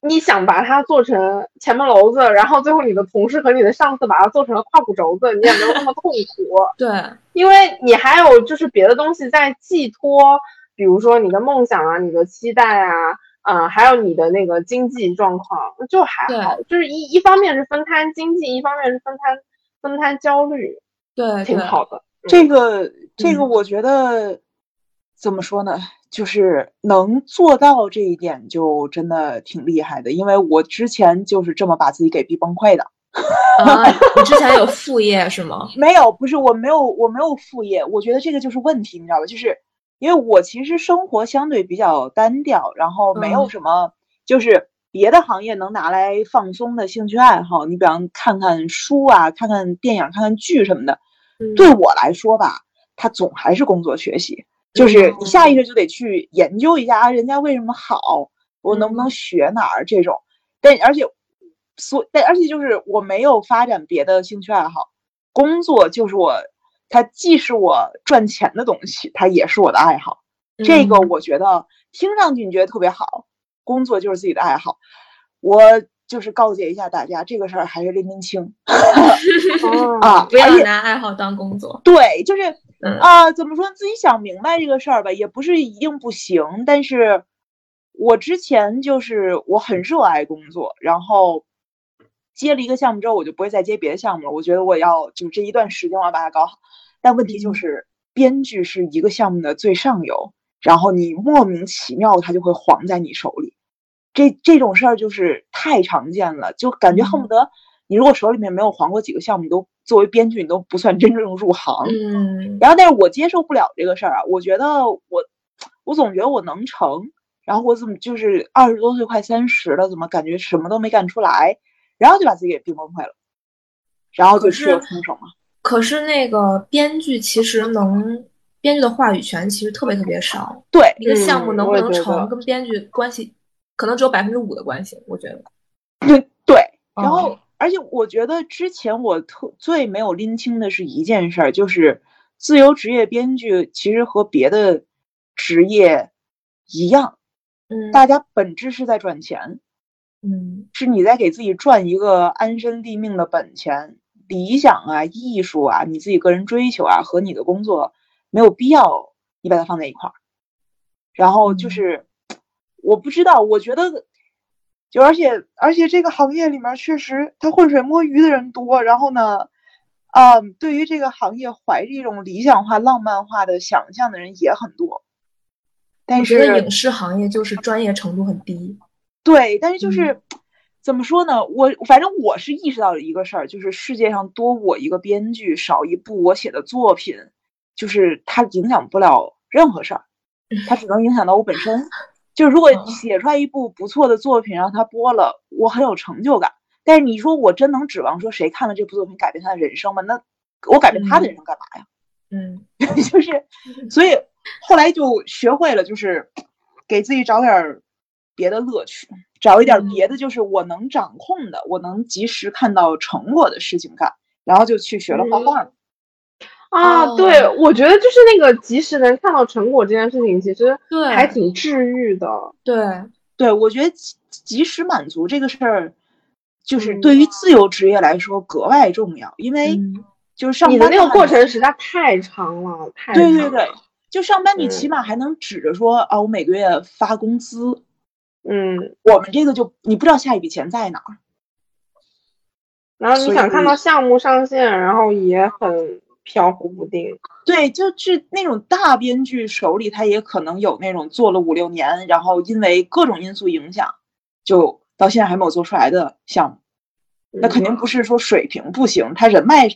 你想把它做成前门楼子，然后最后你的同事和你的上司把它做成了胯骨轴子，你也没有那么痛苦，[LAUGHS] 对，因为你还有就是别的东西在寄托，比如说你的梦想啊、你的期待啊，啊、还有你的那个经济状况，就还好，就是一一方面是分摊经济，一方面是分摊分摊焦虑，对，挺好的。这个这个，嗯我觉得、怎么说呢？就是能做到这一点，就真的挺厉害的。因为我之前就是这么把自己给逼崩溃的。啊，你之前有副业是吗？没有，不是我没有，我没有副业。我觉得这个就是问题，你知道吧？就是因为我其实生活相对比较单调，然后没有嗯什么，就是别的行业能拿来放松的兴趣爱好。你比方看看书啊，看看电影，看看剧什么的。嗯对我来说吧，它总还是工作学习，就是你下意识就得去研究一下啊，人家为什么好，我能不能嗯学哪儿这种。但而且，所但而且就是我没有发展别的兴趣爱好，工作就是我，它既是我赚钱的东西，它也是我的爱好。这个嗯我觉得听上去你觉得特别好，工作就是自己的爱好。我就是告诫一下大家，这个事儿还是拎拎清哦 [LAUGHS] 啊，不要拿爱好当工作。对，就是嗯啊、怎么说？自己想明白这个事儿吧，也不是一定不行。但是，我之前就是我很热爱工作，然后接了一个项目之后，我就不会再接别的项目了。我觉得我要就这一段时间我要把它搞好。但问题就嗯是，编剧是一个项目的最上游，然后你莫名其妙它就会黄在你手里。这这种事儿就是太常见了，就感觉恨不得你如果手里面没有黄过几个项目，你都作为编剧你都不算真正入行。嗯然后，但是我接受不了这个事儿啊，我觉得我，我总觉得我能成，然后我怎么就是二十多岁快三十了，怎么感觉什么都没干出来，然后就把自己给逼崩溃了，然后就可只有是冲手嘛。可是那个编剧其实能，编剧的话语权其实特别特别少。对，一个项目嗯能不能成，跟编剧关系可能只有百分之五的关系，我觉得。对，然后、哦而且我觉得之前我特最没有拎清的是一件事儿，就是自由职业编剧其实和别的职业一样，嗯大家本质是在赚钱。嗯是你在给自己赚一个安身立命的本钱。理想啊、艺术啊、你自己个人追求啊，和你的工作没有必要你把它放在一块儿。然后就嗯是，我不知道，我觉得，就而且而且这个行业里面确实他浑水摸鱼的人多。然后呢，啊、对于这个行业怀着一种理想化、浪漫化的想象的人也很多。但我觉得是影视行业就是专业程度很低。对，但是就嗯是、怎么说呢？我反正我是意识到了一个事儿，就是世界上多我一个编剧，少一部我写的作品，就是它影响不了任何事儿，它只能影响到我本身。[LAUGHS] 就如果嗯写出来一部不错的作品，让它播了，我很有成就感。但是你说我真能指望说谁看了这部作品改变他的人生吗？那我改变他的人生干嘛呀？嗯 [LAUGHS] 就是，所以后来就学会了，就是给自己找点儿别的乐趣，找一点别的，就是我能掌控的，我能及时看到成果的事情干，然后就去学了画画嘛。啊，哦。对，我觉得就是那个及时能看到成果这件事情，其实对。还挺治愈的。对，对，我觉得及及时满足这个事儿，就是嗯。对于自由职业来说格外重要，因为嗯。就是上你的那个过程实在太长了，太对对对，就上班你起嗯码还能指着说啊，我每个月发工资，嗯，我们这个就你不知道下一笔钱在哪儿。然后你想看到项目上线，然后也很飘忽不定。对，就是那种大编剧手里，他也可能有那种做了五六年，然后因为各种因素影响，就到现在还没有做出来的项目。那肯定不是说水平不行，他人脉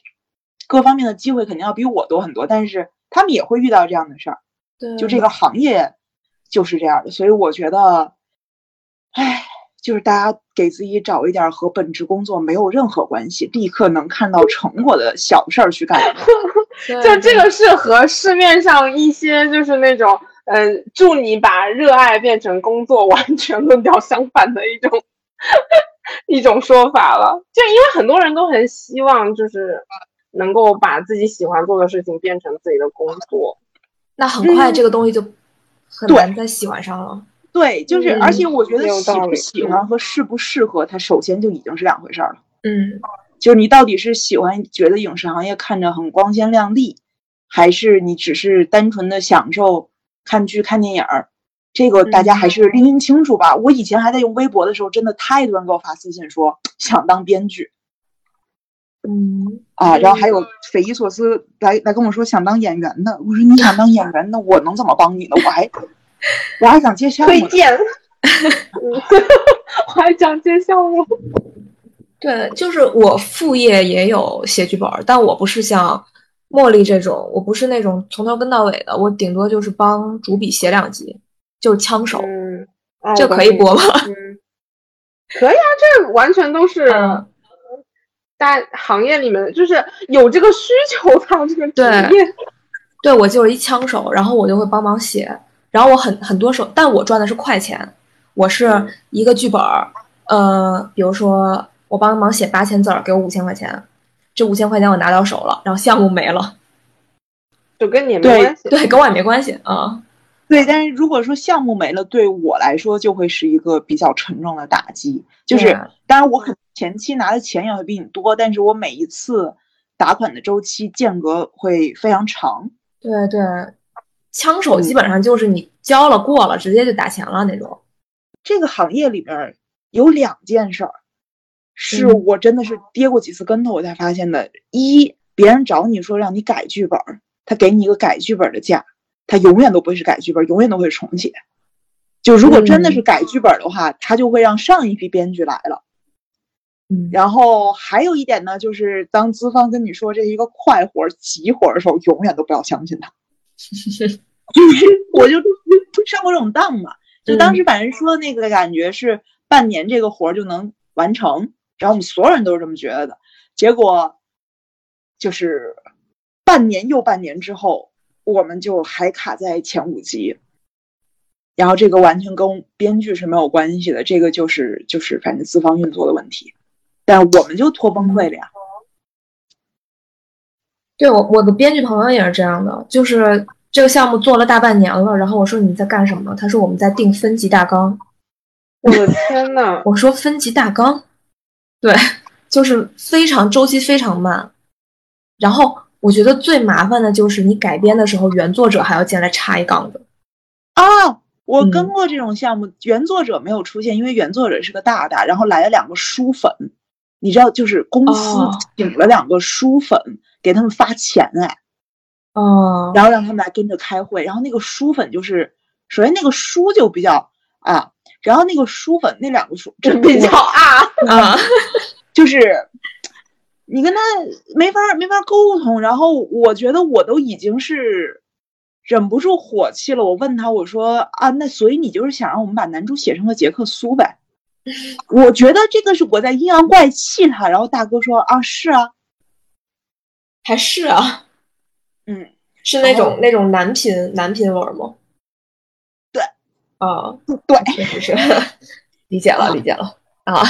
各方面的机会肯定要比我多很多，但是他们也会遇到这样的事儿。对，就这个行业就是这样的，所以我觉得，唉，就是大家给自己找一点和本职工作没有任何关系，立刻能看到成果的小事儿去干。[LAUGHS] 对就这个是和市面上一些就是那种，嗯、祝你把热爱变成工作，完全论调相反的一种 [LAUGHS] 一种说法了。就因为很多人都很希望，就是能够把自己喜欢做的事情变成自己的工作。那很快嗯这个东西就很对难再喜欢上了。对，就是，嗯而且我觉得喜不喜欢和适不适合，它首先就已经是两回事儿了。嗯就是你到底是喜欢觉得影视行业看着很光鲜亮丽，还是你只是单纯的享受看剧、看电影儿？这个大家还是拎拎清楚吧。我以前还在用微博的时候，真的太多人给我发私信说想当编剧嗯，啊，然后还有匪夷所思来来跟我说想当演员的。我说你想当演员，那我能怎么帮你呢？我还我还想接项目呢。推荐，嗯 [LAUGHS] 我还想接项目。对，就是我副业也有写剧本儿，但我不是像茉莉这种，我不是那种从头跟到尾的，我顶多就是帮主笔写两集，就是枪手，这可以播吗？嗯，可以啊，这完全都是嗯大行业里面就是有这个需求的这个职对业。对我就是一枪手，然后我就会帮忙写，然后我很很多时候，但我赚的是快钱，我是一个剧本儿，呃，比如说我帮忙写八千字儿，给我五千块钱，这五千块钱我拿到手了，然后项目没了，[LAUGHS] 就跟你没关系。对，跟我也没关系啊，对，但是如果说项目没了，对我来说就会是一个比较沉重的打击。就是，当然我可能前期拿的钱也会比你多，但是我每一次打款的周期间隔会非常长。对对，枪手基本上就是你交了过了，直接就打钱了那种。这个行业里边儿有两件事儿，是嗯我真的是跌过几次跟头我才发现的。一，别人找你说让你改剧本儿，他给你一个改剧本儿的价，他永远都不会是改剧本儿，永远都会重写。就如果真的是嗯改剧本儿的话，他就会让上一批编剧来了。嗯，然后还有一点呢，就是当资方跟你说这是一个快活儿、急活儿的时候，永远都不要相信他。[LAUGHS] 我就上过这种当嘛，就当时反正说那个感觉是半年这个活儿就能完成，然后我们所有人都是这么觉得的。结果就是半年又半年之后，我们就还卡在前五集。然后这个完全跟编剧是没有关系的，这个就是就是反正资方运作的问题。但我们就拖崩溃了呀。对我我的编剧朋友也是这样的，就是这个项目做了大半年了，然后我说你在干什么？他说我们在定分级大纲。我的天呐，[LAUGHS] 我说分级大纲，对，就是非常周期非常慢。然后我觉得最麻烦的就是你改编的时候，原作者还要进来插一杠子。啊，我跟嗯过这种项目，原作者没有出现，因为原作者是个大大，然后来了两个书粉，你知道，就是公司哦请了两个书粉，给他们发钱哎，哦，然后让他们来跟着开会，然后那个书粉就是，首先那个书就比较啊，然后那个书粉那两个书这比较啊，[LAUGHS] 啊，就是你跟他没法没法沟通，然后我觉得我都已经是忍不住火气了。我问他，我说啊，那所以你就是想让我们把男主写成个杰克苏呗？[LAUGHS] 我觉得这个是我在阴阳怪气他，然后大哥说啊，是啊，还是啊，[LAUGHS] 嗯，是那种那种男频男频文吗？对，啊，对，确实是，[LAUGHS] 理解了理解了啊，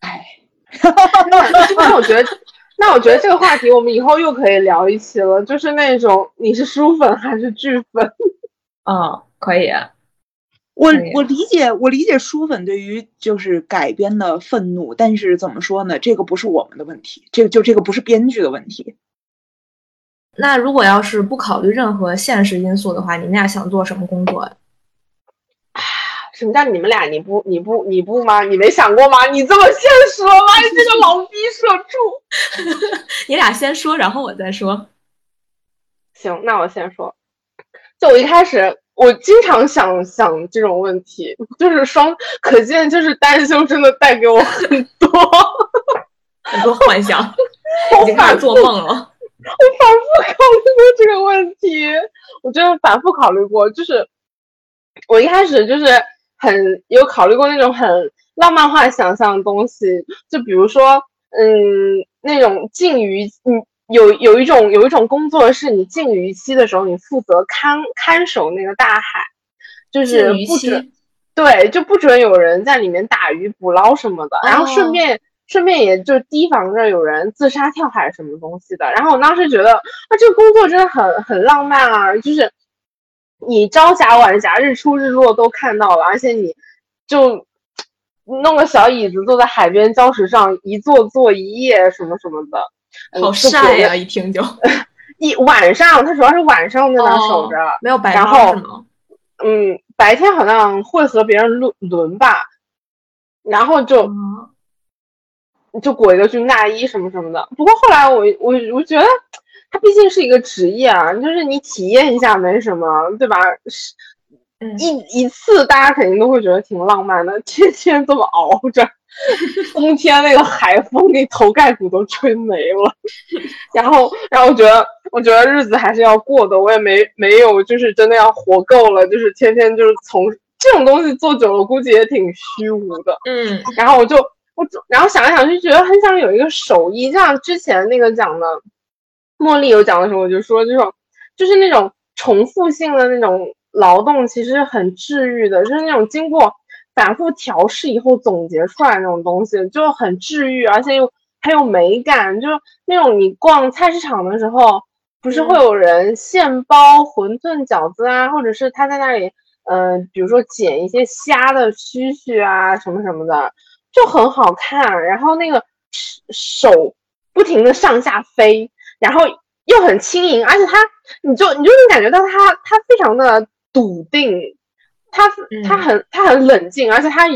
哎，那我觉得，[LAUGHS] 那我觉得这个话题我们以后又可以聊一期了，就是那种你是书粉还是剧粉？啊，可以，我我理解我理解书粉对于就是改编的愤怒，但是怎么说呢？这个不是我们的问题，这个就这个不是编剧的问题。那如果要是不考虑任何现实因素的话，你们俩想做什么工作呀？什么叫你们俩？你不你不你不吗？你没想过吗？你这么现实吗？你这个老逼社畜！[LAUGHS] 你俩先说，然后我再说。行，那我先说。就我一开始，我经常想想这种问题，就是双，可见就是单休真的带给我很多。很多幻想，[LAUGHS] 已经开始做梦了。我反复考虑过这个问题，我真的反复考虑过，就是我一开始就是很有考虑过那种很浪漫化想象的东西，就比如说，嗯，那种禁渔，嗯，有有一种有一种工作是你禁渔期的时候，你负责看看守那个大海，就是不准，对，就不准有人在里面打鱼捕捞什么的，然后顺哦便。顺便也就提防着有人自杀跳海什么东西的。然后我当时觉得，啊，这个工作真的很很浪漫啊，就是你朝霞晚霞、日出日落都看到了，而且你就弄个小椅子坐在海边礁石上一坐坐一夜什么什么的，嗯好晒呀、一听就 [LAUGHS] 一晚上，他主要是晚上在那守着，哦没有白然后？嗯，白天好像会和别人轮轮吧，然后就嗯就裹一个军大衣什么什么的。不过后来我我我觉得，它毕竟是一个职业啊，就是你体验一下没什么，对吧？是嗯一一次大家肯定都会觉得挺浪漫的，天天这么熬着，[LAUGHS] 冬天那个海风给头盖骨都吹没了。然后，然后我觉得，我觉得日子还是要过的，我也没没有就是真的要活够了，就是天天就是从这种东西做久了，估计也挺虚无的。嗯然后我就我就然后想来想去，觉得很想有一个手艺，像之前那个讲的，茉莉有讲的时候，我就说这种就是那种重复性的那种劳动，其实很治愈的，就是那种经过反复调试以后总结出来那种东西，就很治愈，而且又很有美感，就是那种你逛菜市场的时候。不是会有人现包馄饨、饺子啊，或者是他在那里，嗯、比如说剪一些虾的须须啊，什么什么的，就很好看。然后那个手不停的上下飞，然后又很轻盈，而且他，你就你就能感觉到他他非常的笃定，他他很他很冷静，而且他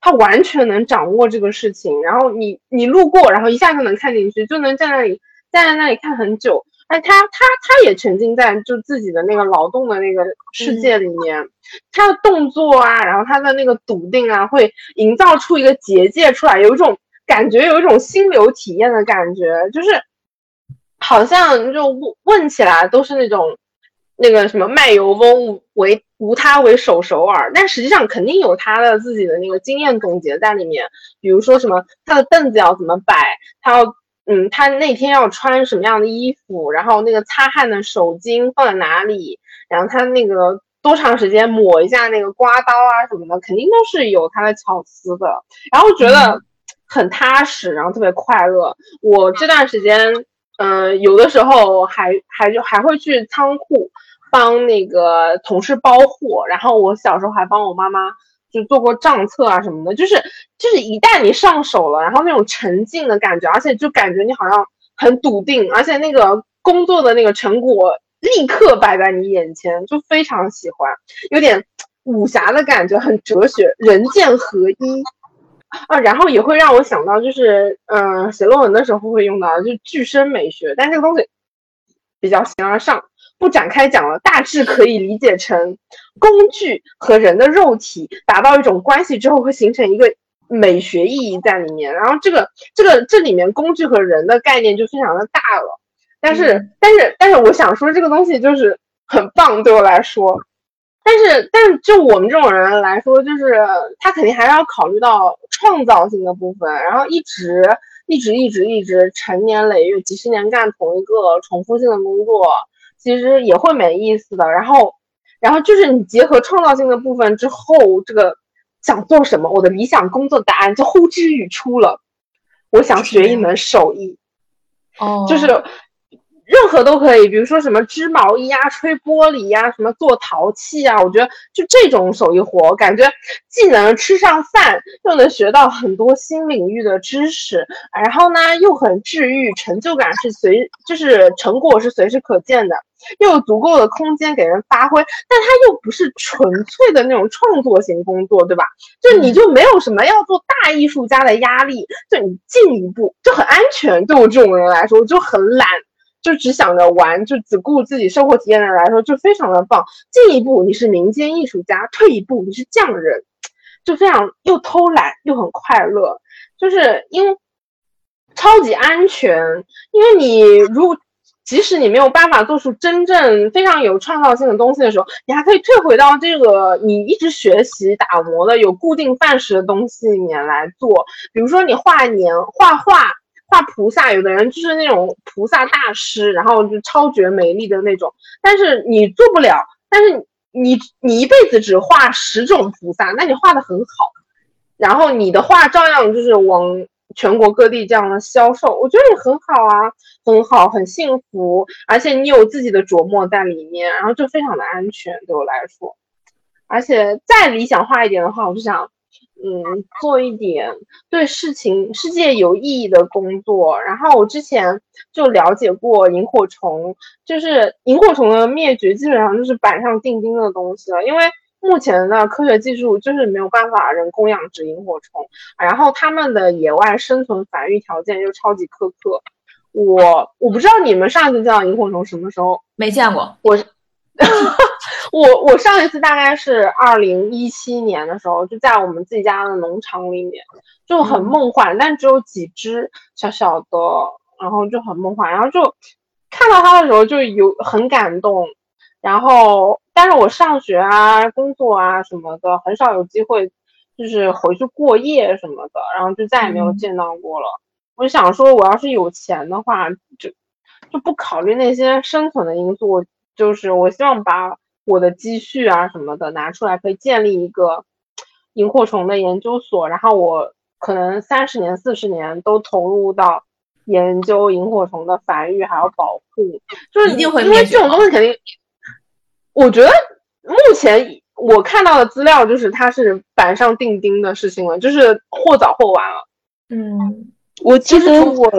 他完全能掌握这个事情。然后你你路过，然后一下就能看进去，就能在那里站在那里看很久。哎，他他他也沉浸在就自己的那个劳动的那个世界里面，他的动作啊，然后他的那个笃定啊，会营造出一个结界出来，有一种感觉，有一种心流体验的感觉，就是好像就问问起来都是那种那个什么卖油翁为无他为首首尔，但实际上肯定有他的自己的那个经验总结在里面，比如说什么他的凳子要怎么摆，他要。嗯，他那天要穿什么样的衣服，然后那个擦汗的手巾放在哪里，然后他那个多长时间抹一下那个刮刀啊什么的，肯定都是有他的巧思的。然后觉得很踏实，然后特别快乐。我这段时间，嗯、有的时候还还就还会去仓库帮那个同事包货，然后我小时候还帮我妈妈。就做过账册啊什么的，就是就是一旦你上手了，然后那种沉浸的感觉，而且就感觉你好像很笃定，而且那个工作的那个成果立刻摆在你眼前，就非常喜欢，有点武侠的感觉，很哲学，人剑合一啊，然后也会让我想到，就是嗯、写论文的时候会用到，就是具身美学，但这个东西比较形而上。不展开讲了，大致可以理解成工具和人的肉体达到一种关系之后，会形成一个美学意义在里面。然后这个这个这里面工具和人的概念就非常的大了。但是、嗯但是但是我想说，这个东西就是很棒，对我来说。但是但是就我们这种人来说，就是他肯定还是要考虑到创造性的部分，然后一直一直一直一直成年累月几十年干同一个重复性的工作。其实也会没意思的。然后，然后就是你结合创造性的部分之后，这个想做什么，我的理想工作答案就呼之欲出了。我想学一门手艺，哦，就是任何都可以，比如说什么织毛衣啊、吹玻璃呀、什么做陶器啊，我觉得就这种手艺活，感觉既能吃上饭，又能学到很多新领域的知识，然后呢又很治愈，成就感是随，就是成果是随时可见的，又有足够的空间给人发挥，但它又不是纯粹的那种创作型工作，对吧？就你就没有什么要做大艺术家的压力，就你进一步就很安全。对我这种人来说，我就很懒，就只想着玩，就只顾自己生活体验的人来说，就非常的棒。进一步你是民间艺术家，退一步你是匠人，就非常又偷懒又很快乐，就是因为超级安全，因为你如即使你没有办法做出真正非常有创造性的东西的时候，你还可以退回到这个你一直学习打磨的有固定范式的东西里面来做。比如说你画年画画画菩萨，有的人就是那种菩萨大师，然后就超绝美丽的那种，但是你做不了，但是你你一辈子只画十种菩萨，那你画的很好，然后你的画照样就是往全国各地这样的销售，我觉得也很好啊，很好，很幸福，而且你有自己的琢磨在里面，然后就非常的安全对我来说。而且再理想化一点的话，我就想，嗯，做一点对事情、世界有意义的工作。然后我之前就了解过萤火虫，就是萤火虫的灭绝基本上就是板上钉钉的东西了，因为目前的科学技术就是没有办法人工养殖萤火虫，然后它们的野外生存繁育条件又超级苛刻。我我不知道你们上一次见到萤火虫什么时候，没见过。我 [LAUGHS] 我我上一次大概是二零一七年的时候，就在我们自己家的农场里面，就很梦幻，但只有几只小小的，然后就很梦幻，然后就看到它的时候就有很感动，然后但是我上学啊、工作啊什么的，很少有机会就是回去过夜什么的，然后就再也没有嗯。见到过了。我就想说，我要是有钱的话，就就不考虑那些生存的因素，就是我希望把我的积蓄啊什么的拿出来，可以建立一个萤火虫的研究所，然后我可能三十年、四十年都投入到研究萤火虫的繁育还有保护，就是一定会因为这种东西肯定，我觉得目前我看到的资料就是它是板上钉钉的事情了，就是或早或晚了。嗯，我其实我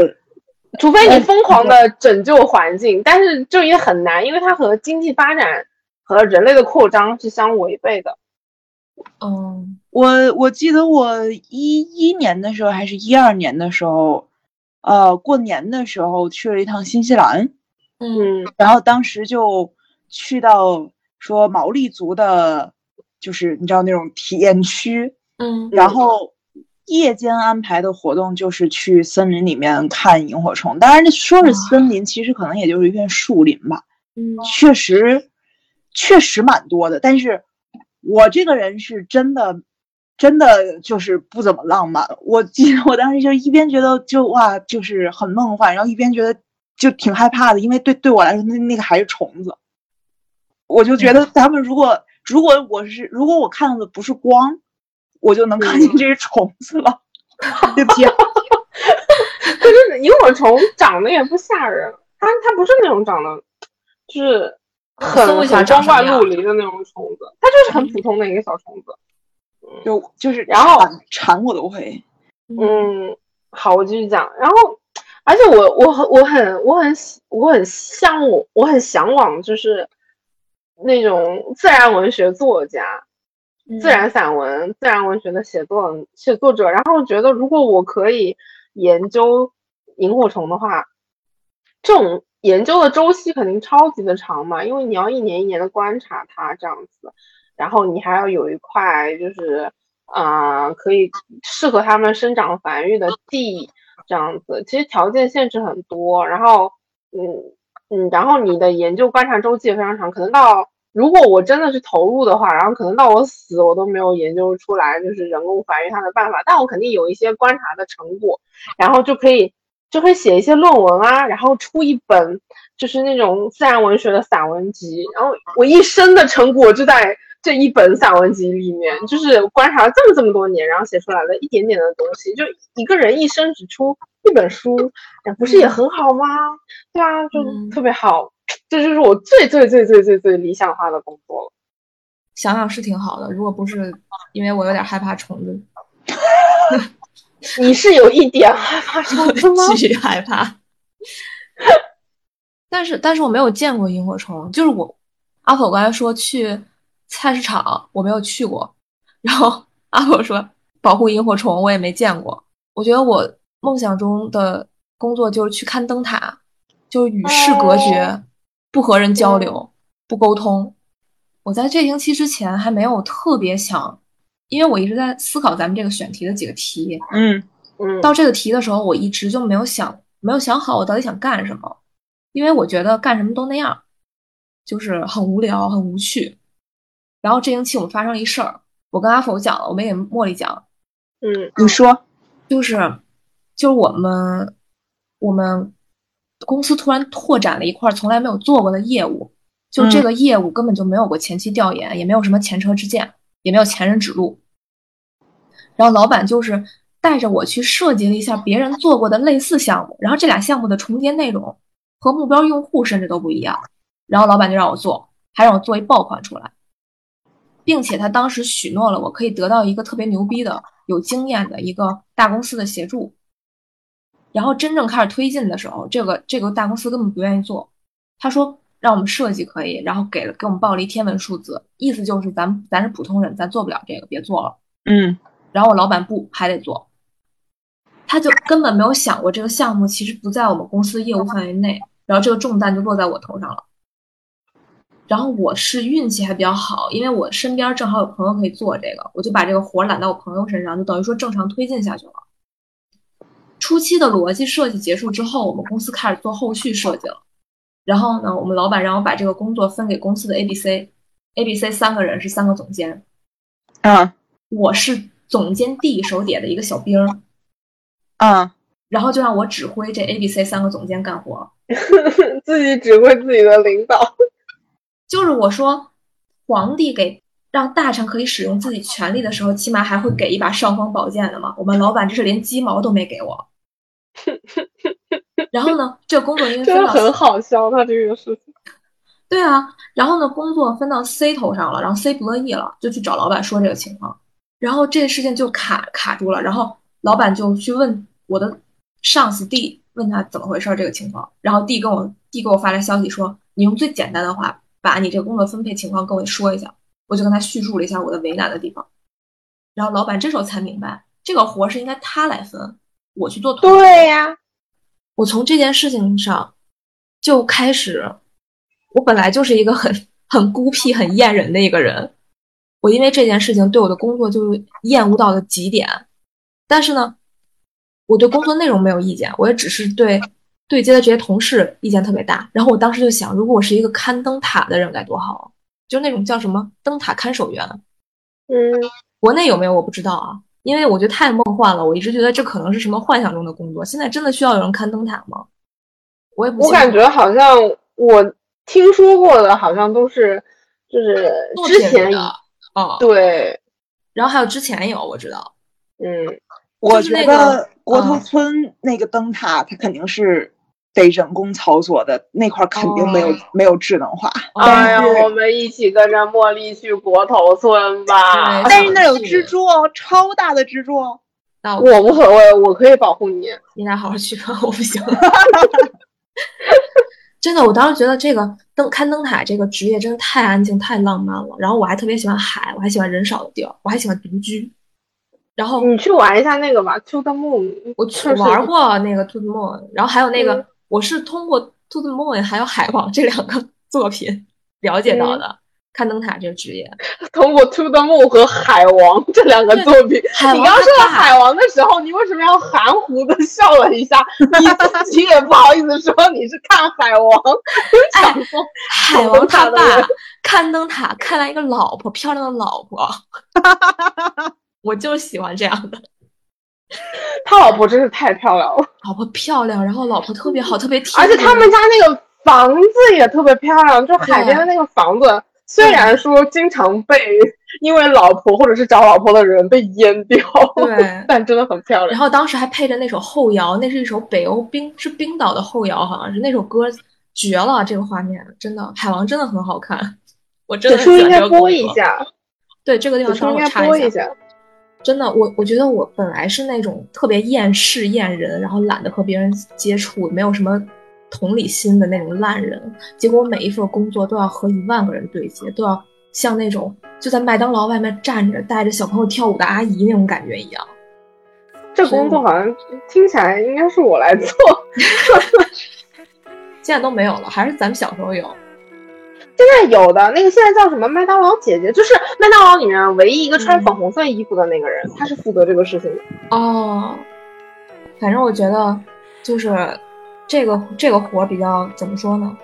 除非你嗯疯狂的拯救环境，但是就也很难，因为它和经济发展和人类的扩张是相违背的。嗯，我我记得我一一年的时候还是一二年的时候，呃，过年的时候去了一趟新西兰，嗯，嗯然后当时就去到说毛利族的，就是你知道那种体验区，嗯，然后夜间安排的活动就是去森林里面看萤火虫。当然，说是森林，其实可能也就是一片树林吧。嗯，确实，确实蛮多的。但是我这个人是真的，真的就是不怎么浪漫。我记得我当时就一边觉得就哇，就是很梦幻，然后一边觉得就挺害怕的，因为对对我来说，那那个还是虫子。我就觉得他们如果如果我是如果我看到的不是光，我就能看见这些虫子了。[LAUGHS] 对不起，[LAUGHS] 可是萤火虫长得也不吓人，它它不是那种长得就是很很光怪陆离的那种虫子，它就是很普通的一个小虫子。就就是然后馋馋我都会。嗯，好，我继续讲。然后，而且我我很我很我很喜我很向往我很向往，就是那种自然文学作家、自然散文、自然文学的写作写作者。然后我觉得，如果我可以研究萤火虫的话，这种研究的周期肯定超级的长嘛，因为你要一年一年的观察它这样子，然后你还要有一块就是啊、可以适合它们生长繁育的地这样子，其实条件限制很多，然后嗯嗯，然后你的研究观察周期也非常长，可能到如果我真的是投入的话，然后可能到我死我都没有研究出来就是人工繁育它的办法，但我肯定有一些观察的成果，然后就可以就会写一些论文啊，然后出一本就是那种自然文学的散文集，然后我一生的成果就在这一本散文集里面，就是观察了这么这么多年，然后写出来了一点点的东西，就一个人一生只出一本书，哎不是也很好吗？对啊，就嗯特别好，这就是我最最最最最最理想化的工作了。想想是挺好的。如果不是因为我有点害怕虫子，[LAUGHS] 你是有一点害怕 [LAUGHS] 虫子吗？巨害怕。但是但是我没有见过萤火虫，就是我阿婆刚才说去菜市场，我没有去过。然后阿婆说保护萤火虫，我也没见过。我觉得我梦想中的工作就是去看灯塔，就是与世隔绝，哦不和人交流，不沟通。我在这星期之前还没有特别想，因为我一直在思考咱们这个选题的几个题。嗯。嗯，到这个题的时候，我一直就没有想，没有想好我到底想干什么，因为我觉得干什么都那样，就是很无聊、很无趣。然后这星期我们发生了一事儿，我跟阿否讲了，我没给茉莉讲，嗯。你说，就是就是我们我们公司突然拓展了一块从来没有做过的业务，就这个业务根本就没有过前期调研，也没有什么前车之鉴，也没有前人指路。然后老板就是带着我去设计了一下别人做过的类似项目，然后这俩项目的重叠内容和目标用户甚至都不一样。然后老板就让我做，还让我做一爆款出来，并且他当时许诺了我可以得到一个特别牛逼的、有经验的一个大公司的协助。然后真正开始推进的时候，这个这个大公司根本不愿意做，他说让我们设计可以，然后给了给我们报了一天文数字，意思就是咱咱是普通人，咱做不了这个，别做了。嗯然后我老板不还得做，他就根本没有想过这个项目其实不在我们公司的业务范围内，然后这个重担就落在我头上了。然后我是运气还比较好，因为我身边正好有朋友可以做这个，我就把这个活儿揽到我朋友身上，就等于说正常推进下去了。初期的逻辑设计结束之后，我们公司开始做后续设计了。然后呢，我们老板让我把这个工作分给公司的 A、B、C，A、B、C 三个人是三个总监，啊我是总监 D 手底下的一个小兵儿，啊然后就让我指挥这 A、B、C 三个总监干活。[LAUGHS] 自己指挥自己的领导。就是我说，皇帝给让大臣可以使用自己权力的时候，起码还会给一把尚方宝剑的嘛。我们老板这是连鸡毛都没给我。[LAUGHS] 然后呢，这个工作因为真的很好笑，他这个事情。对啊，然后呢，工作分到 C 头上了，然后 C 不乐意了，就去找老板说这个情况，然后这个事情就卡卡住了，然后老板就去问我的上司 D，问他怎么回事儿这个情况，然后 D 跟我 D 给我发来消息说，你用最简单的话把你这个工作分配情况跟我说一下，我就跟他叙述了一下我的为难的地方，然后老板这时候才明白，这个活儿是应该他来分，我去做对呀、我从这件事情上就开始，我本来就是一个很很孤僻、很厌人的一个人，我因为这件事情对我的工作就是厌恶到了极点。但是呢，我对工作内容没有意见，我也只是对对接的这些同事意见特别大。然后我当时就想，如果我是一个看灯塔的人该多好啊，就那种叫什么灯塔看守员，嗯，国内有没有我不知道啊，因为我觉得太梦幻了，我一直觉得这可能是什么幻想中的工作。现在真的需要有人看灯塔吗？我也不。我感觉好像我听说过的，好像都是就是之前品里的哦，对，然后还有之前有我知道，嗯，我觉就是那个得国头嗯村那个灯塔，它肯定是得人工操作的，那块儿肯定没有、哦没有智能化。哎呀，我们一起跟着茉莉去国头村吧对。但是那有蜘蛛哦，超大的蜘蛛哦。那我我无所谓，我可以保护你。你俩好好去吧，我不行。[LAUGHS] 真的，我当时觉得这个灯看灯塔这个职业真的太安静、太浪漫了。然后我还特别喜欢海，我还喜欢人少的地儿，我还喜欢独居。然后你去玩一下那个吧，To the Moon。我去玩过那个 To the Moon，然后还有那个、嗯我是通过 To the Moon 还有海王这两个作品了解到的、看灯塔这个职业。通过 To the Moon 和海王这两个作品，你刚说到海王的时候，你为什么要含糊的笑了一下？你自己也不好意思说你是看海王，哎想说海王他爸看灯塔看来一个老婆，漂亮的老婆，[LAUGHS] 我就喜欢这样的。[LAUGHS] 他老婆真是太漂亮了，老婆漂亮，然后老婆特别好，特别 [LAUGHS] 甜而且他们家那个房子也特别漂亮，就海边的那个房子，虽然说经常被因为老婆或者是找老婆的人被淹掉，对但真的很漂亮。然后当时还配着那首后摇，那是一首北欧冰是冰岛的后摇，好像是那首歌绝了，这个画面真的，海王真的很好看，我真的此很喜欢处应该播。一下，对这个地方稍微插，播一下。真的，我我觉得我本来是那种特别厌世厌人，然后懒得和别人接触，没有什么同理心的那种烂人。结果每一份工作都要和一万个人对接，都要像那种就在麦当劳外面站着带着小朋友跳舞的阿姨那种感觉一样。这工作好像听起来应该是我来做。[LAUGHS] 现在都没有了，还是咱们小时候有。现在有的那个现在叫什么麦当劳姐姐，就是麦当劳里面唯一一个穿嗯粉红色衣服的那个人，他是负责这个事情的。哦，反正我觉得就是这个这个活儿比较怎么说呢，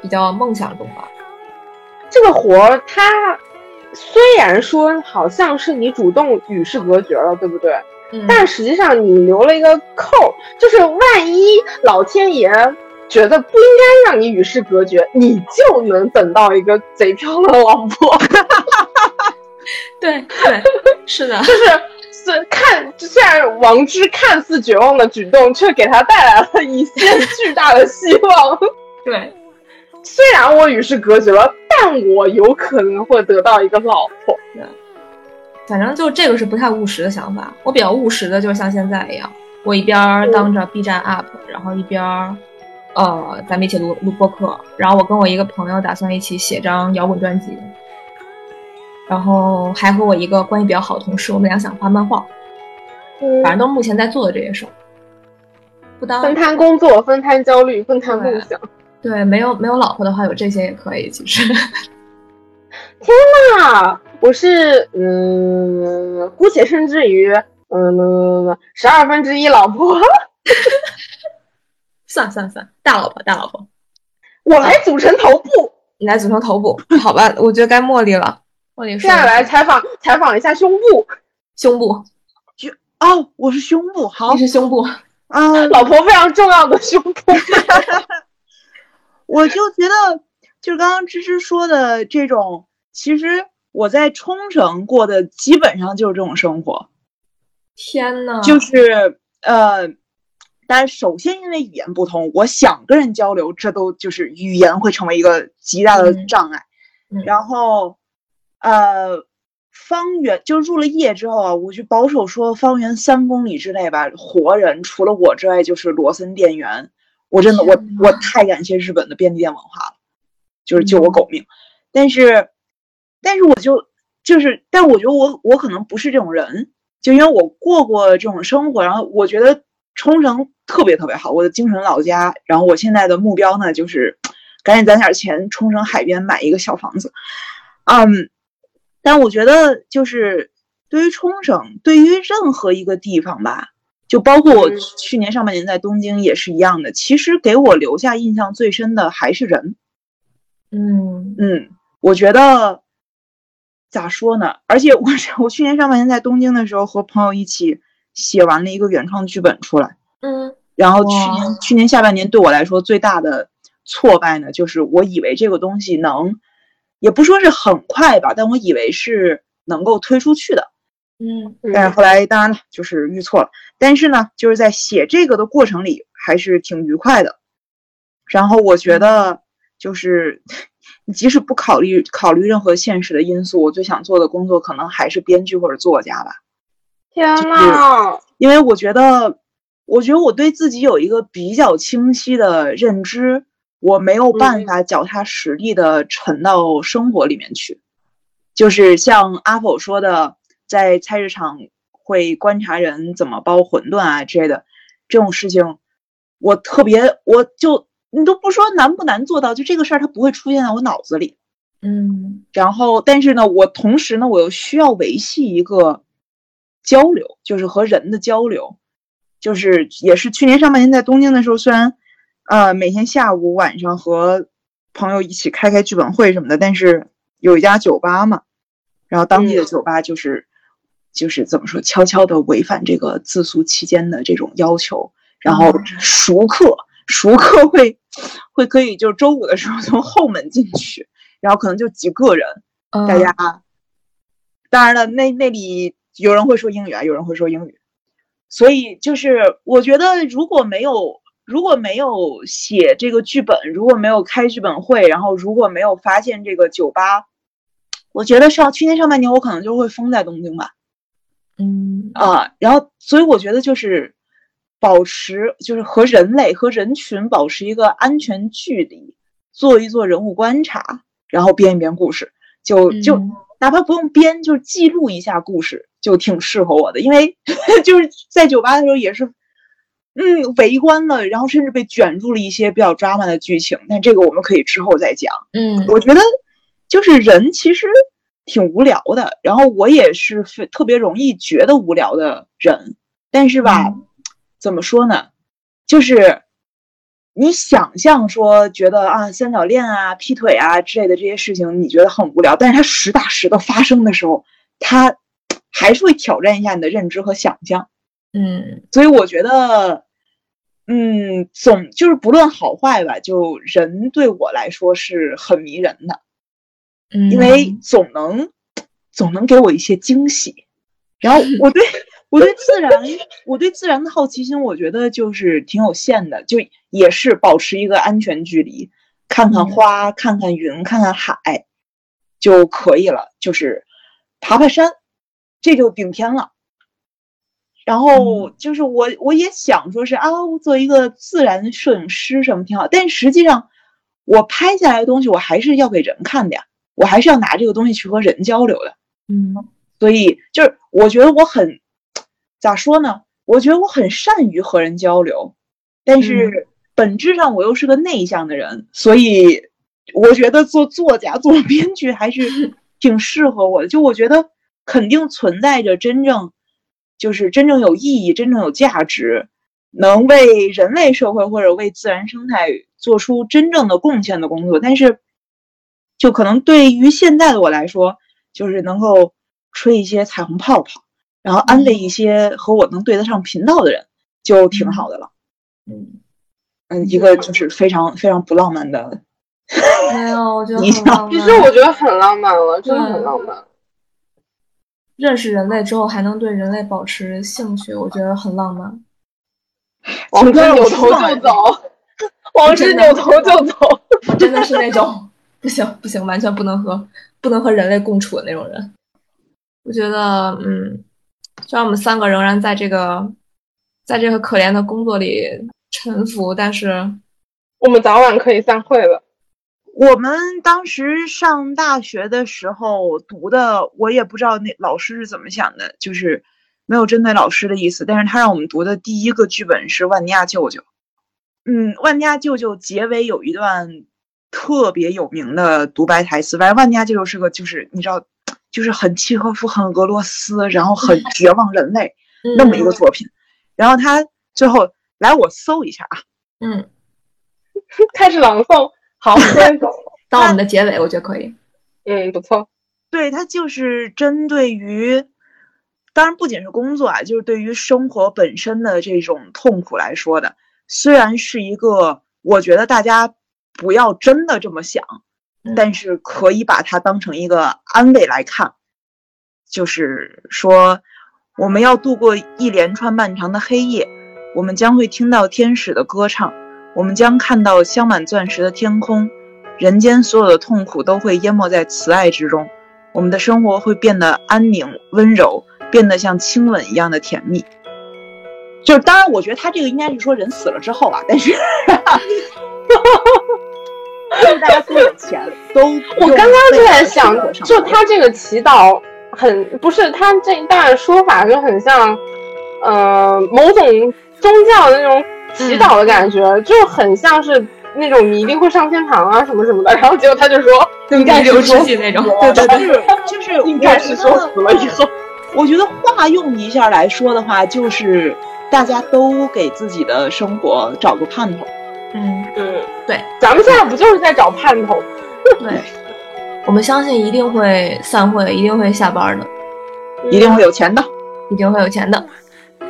比较梦想中吧。这个活儿，它虽然说好像是你主动与世隔绝了，对不对？嗯，但实际上你留了一个扣儿，就是万一老天爷觉得不应该让你与世隔绝，你就能等到一个贼漂亮的老婆。对对，是的，[LAUGHS] 就是虽看虽然王之看似绝望的举动，却给他带来了一线巨大的希望。[LAUGHS] 对，虽然我与世隔绝了，但我有可能会得到一个老婆。对反正就这个是不太务实的想法。我比较务实的，就是像现在一样，我一边儿当着 B 站 UP，然后一边儿，呃，咱们一起录录播客，然后我跟我一个朋友打算一起写张摇滚专辑，然后还和我一个关系比较好的同事，我们俩想画漫画，嗯反正都是目前在做的这些事儿。不当分摊工作，分摊焦虑，分摊梦想。对，没有没有老婆的话，有这些也可以。其实，[LAUGHS] 天呐我是嗯，姑且甚至于嗯十二分之一老婆，[LAUGHS] 算算算，大老婆大老婆，我来组成头部。你来组成头部，好吧？[LAUGHS] 我觉得该茉莉了。茉莉接下来采访采访一下胸部，胸部，哦，我是胸部，好你是胸部，啊，老婆非常重要的胸部。[LAUGHS] 我就觉得，就是刚刚芝芝说的这种，其实我在冲绳过的基本上就是这种生活，天呐，就是呃，但是首先因为语言不通，我想跟人交流，这都就是语言会成为一个极大的嗯障碍。嗯然后，呃，方圆就入了夜之后啊，我就保守说方圆三公里之内吧，活人除了我之外就是罗森店员。我真的我我太感谢日本的便利店文化了，就是救我狗命。但是，但是我就就是，但我觉得我我可能不是这种人，就因为我过过这种生活，然后我觉得冲绳特别特别好，我的精神老家。然后我现在的目标呢，就是赶紧攒点钱，冲绳海边买一个小房子。嗯，但我觉得就是对于冲绳，对于任何一个地方吧，就包括我嗯去年上半年在东京也是一样的。其实给我留下印象最深的还是人。嗯嗯，我觉得咋说呢？而且我是我去年上半年在东京的时候，和朋友一起写完了一个原创剧本出来。嗯然后去年去年下半年对我来说最大的挫败呢，就是我以为这个东西能，也不说是很快吧，但我以为是能够推出去的。嗯但是后来当然了，就是遇错了。但是呢，就是在写这个的过程里，还是挺愉快的。然后我觉得，就是你即使不考虑考虑任何现实的因素，我最想做的工作可能还是编剧或者作家吧。天呐，因为我觉得，我觉得我对自己有一个比较清晰的认知，我没有办嗯法脚踏实地的沉到生活里面去。就是像阿否说的，在菜市场会观察人怎么包馄饨啊之类的这种事情，我特别，我就你都不说难不难做到，就这个事儿它不会出现在我脑子里。嗯然后，但是呢，我同时呢，我又需要维系一个交流，就是和人的交流，就是也是去年上半年在东京的时候，虽然呃每天下午晚上和朋友一起开开剧本会什么的，但是有一家酒吧嘛，然后当地的嗯。酒吧就是、就是怎么说，悄悄的违反这个自诉期间的这种要求，然后嗯。熟客熟客会会可以就是周五的时候从后门进去。然后可能就几个人，嗯，大家，当然了，那那里有人会说英语啊，有人会说英语，所以就是我觉得如果没有如果没有写这个剧本，如果没有开剧本会，然后如果没有发现这个酒吧，我觉得上去年上半年我可能就会封在东京吧，嗯。啊，然后所以我觉得就是保持就是和人类和人群保持一个安全距离，做一做人物观察，然后编一编故事，就就嗯哪怕不用编，就是记录一下故事，就挺适合我的。因为 [LAUGHS] 就是在酒吧的时候也是，嗯，围观了，然后甚至被卷入了一些比较 drama 的剧情，但这个我们可以之后再讲。嗯我觉得就是人其实挺无聊的，然后我也是非特别容易觉得无聊的人，但是吧，嗯怎么说呢？就是你想象说觉得啊三角恋啊、劈腿啊之类的这些事情，你觉得很无聊，但是它实打实的发生的时候，它还是会挑战一下你的认知和想象。嗯所以我觉得，嗯，总就是不论好坏吧，就人对我来说是很迷人的。嗯，因为总能总能给我一些惊喜。然后我对我对自然，我对自然的好奇心，我觉得就是挺有限的，就也是保持一个安全距离，看看花，看看云，看看海就可以了，就是爬爬山，这就顶天了。然后就是我我也想说是啊，我做一个自然摄影师什么挺好，但实际上我拍下来的东西我还是要给人看的呀，我还是要拿这个东西去和人交流的。嗯所以就是我觉得我很咋说呢？我觉得我很善于和人交流，但是本质上我又是个内向的人，所以我觉得做作家、做编剧还是 [LAUGHS] 挺适合我的。就我觉得肯定存在着真正就是真正有意义、真正有价值，能为人类社会或者为自然生态做出真正的贡献的工作，但是就可能对于现在的我来说，就是能够吹一些彩虹泡泡，然后安慰一些和我能对得上频道的人，就挺好的了。嗯，嗯，一个就是非常非常不浪漫的，没有，我觉得 [LAUGHS] 你很浪漫。其实我觉得很浪漫了，真的很浪漫。认识人类之后还能对人类保持兴趣，我觉得很浪漫。王之扭头就走，王之扭头就走。真的是那种不行不行，完全不能和不能和人类共处的那种人。我觉得，嗯，虽然我们三个仍然在这个在这个可怜的工作里沉浮，但是我们早晚可以散会了。我们当时上大学的时候读的，我也不知道那老师是怎么想的，就是没有针对老师的意思，但是他让我们读的第一个剧本是《万尼亚舅舅》。嗯，《万尼亚舅舅》结尾有一段特别有名的独白台词，反正万尼亚舅舅是个就是你知道，就是很契诃夫、很俄罗斯，然后很 [LAUGHS] 绝望人类那么一个作品。然后他最后来，我搜一下啊，嗯，[LAUGHS] 开始朗诵，好，先 [LAUGHS] 走。当我们的结尾，我觉得可以。嗯，不错。对，他就是针对于，当然不仅是工作啊，就是对于生活本身的这种痛苦来说的。虽然是一个，我觉得大家不要真的这么想，嗯但是可以把它当成一个安慰来看。就是说，我们要度过一连串漫长的黑夜，我们将会听到天使的歌唱，我们将看到镶满钻石的天空，人间所有的痛苦都会淹没在慈爱之中，我们的生活会变得安宁、温柔，变得像亲吻一样的甜蜜。就是，当然，我觉得他这个应该是说人死了之后啊，但是，[LAUGHS] 就是大家都有钱，都我刚刚就在想就他这个祈祷很不是他这一段说法就很像，呃，某种宗教的那种祈祷的感觉，就很像是那种你一定会上天堂啊什么什么的。然后结果他就说 [LAUGHS] 应该是说记那种。对对就是就是，应该是说死了以后。我觉得化用一下来说的话，就是大家都给自己的生活找个盼头。嗯，嗯，对咱们现在不就是在找盼头？对，我们相信一定会散会，一定会下班的，一定会有钱的。一定会有钱的。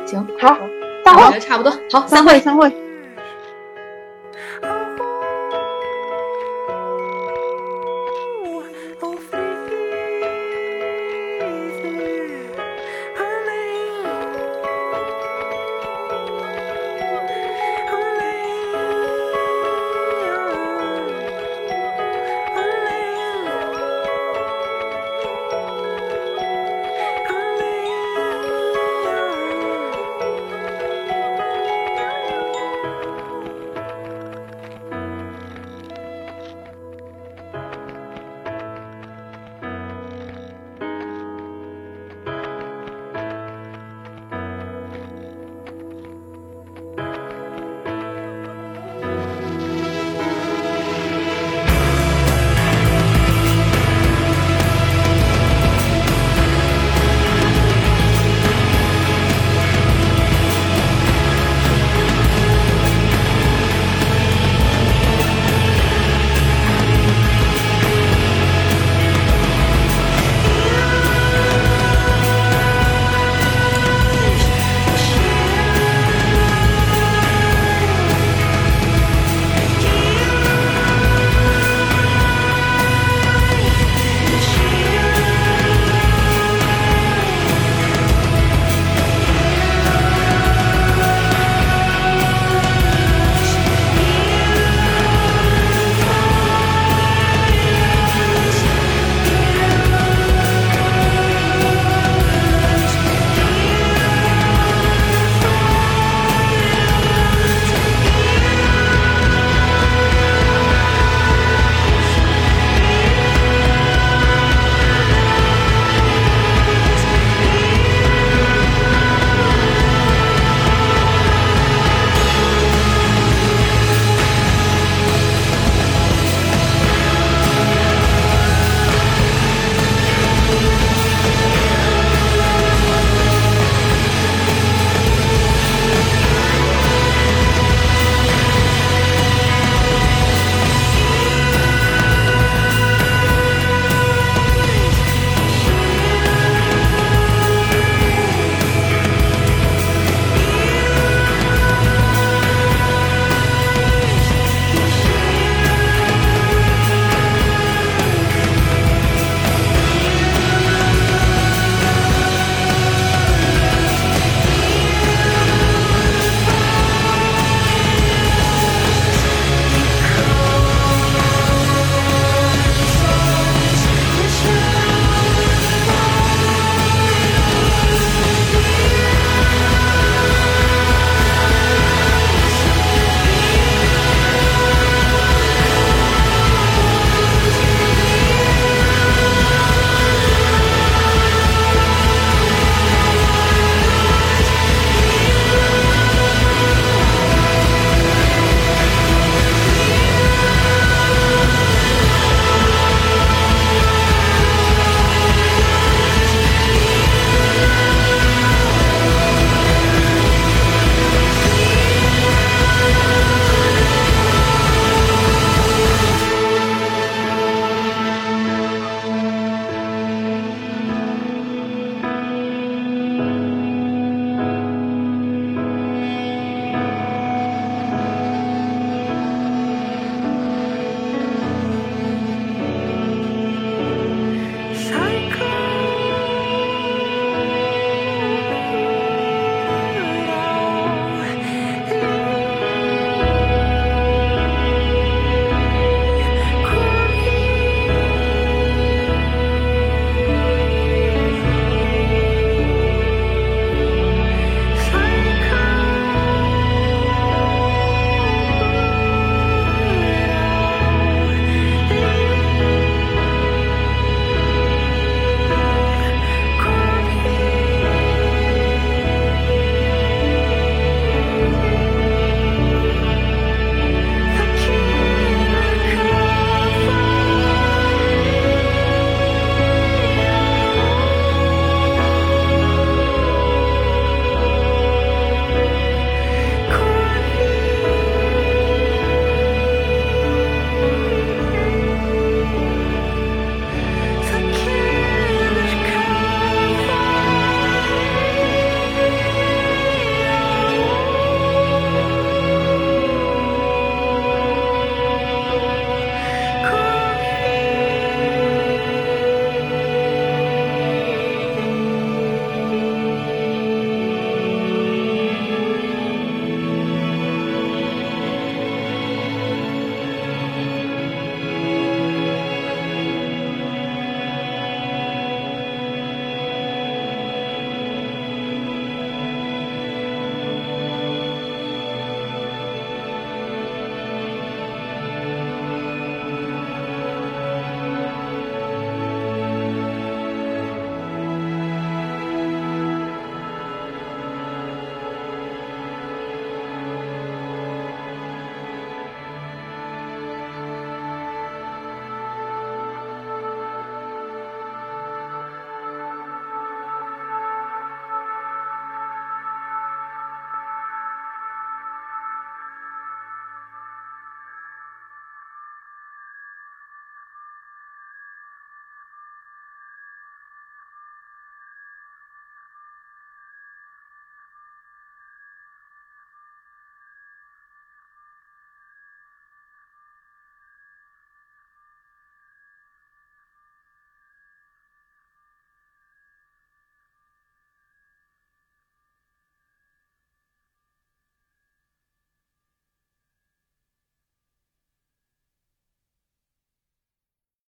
行，好，散会差不多。好，散会。散会。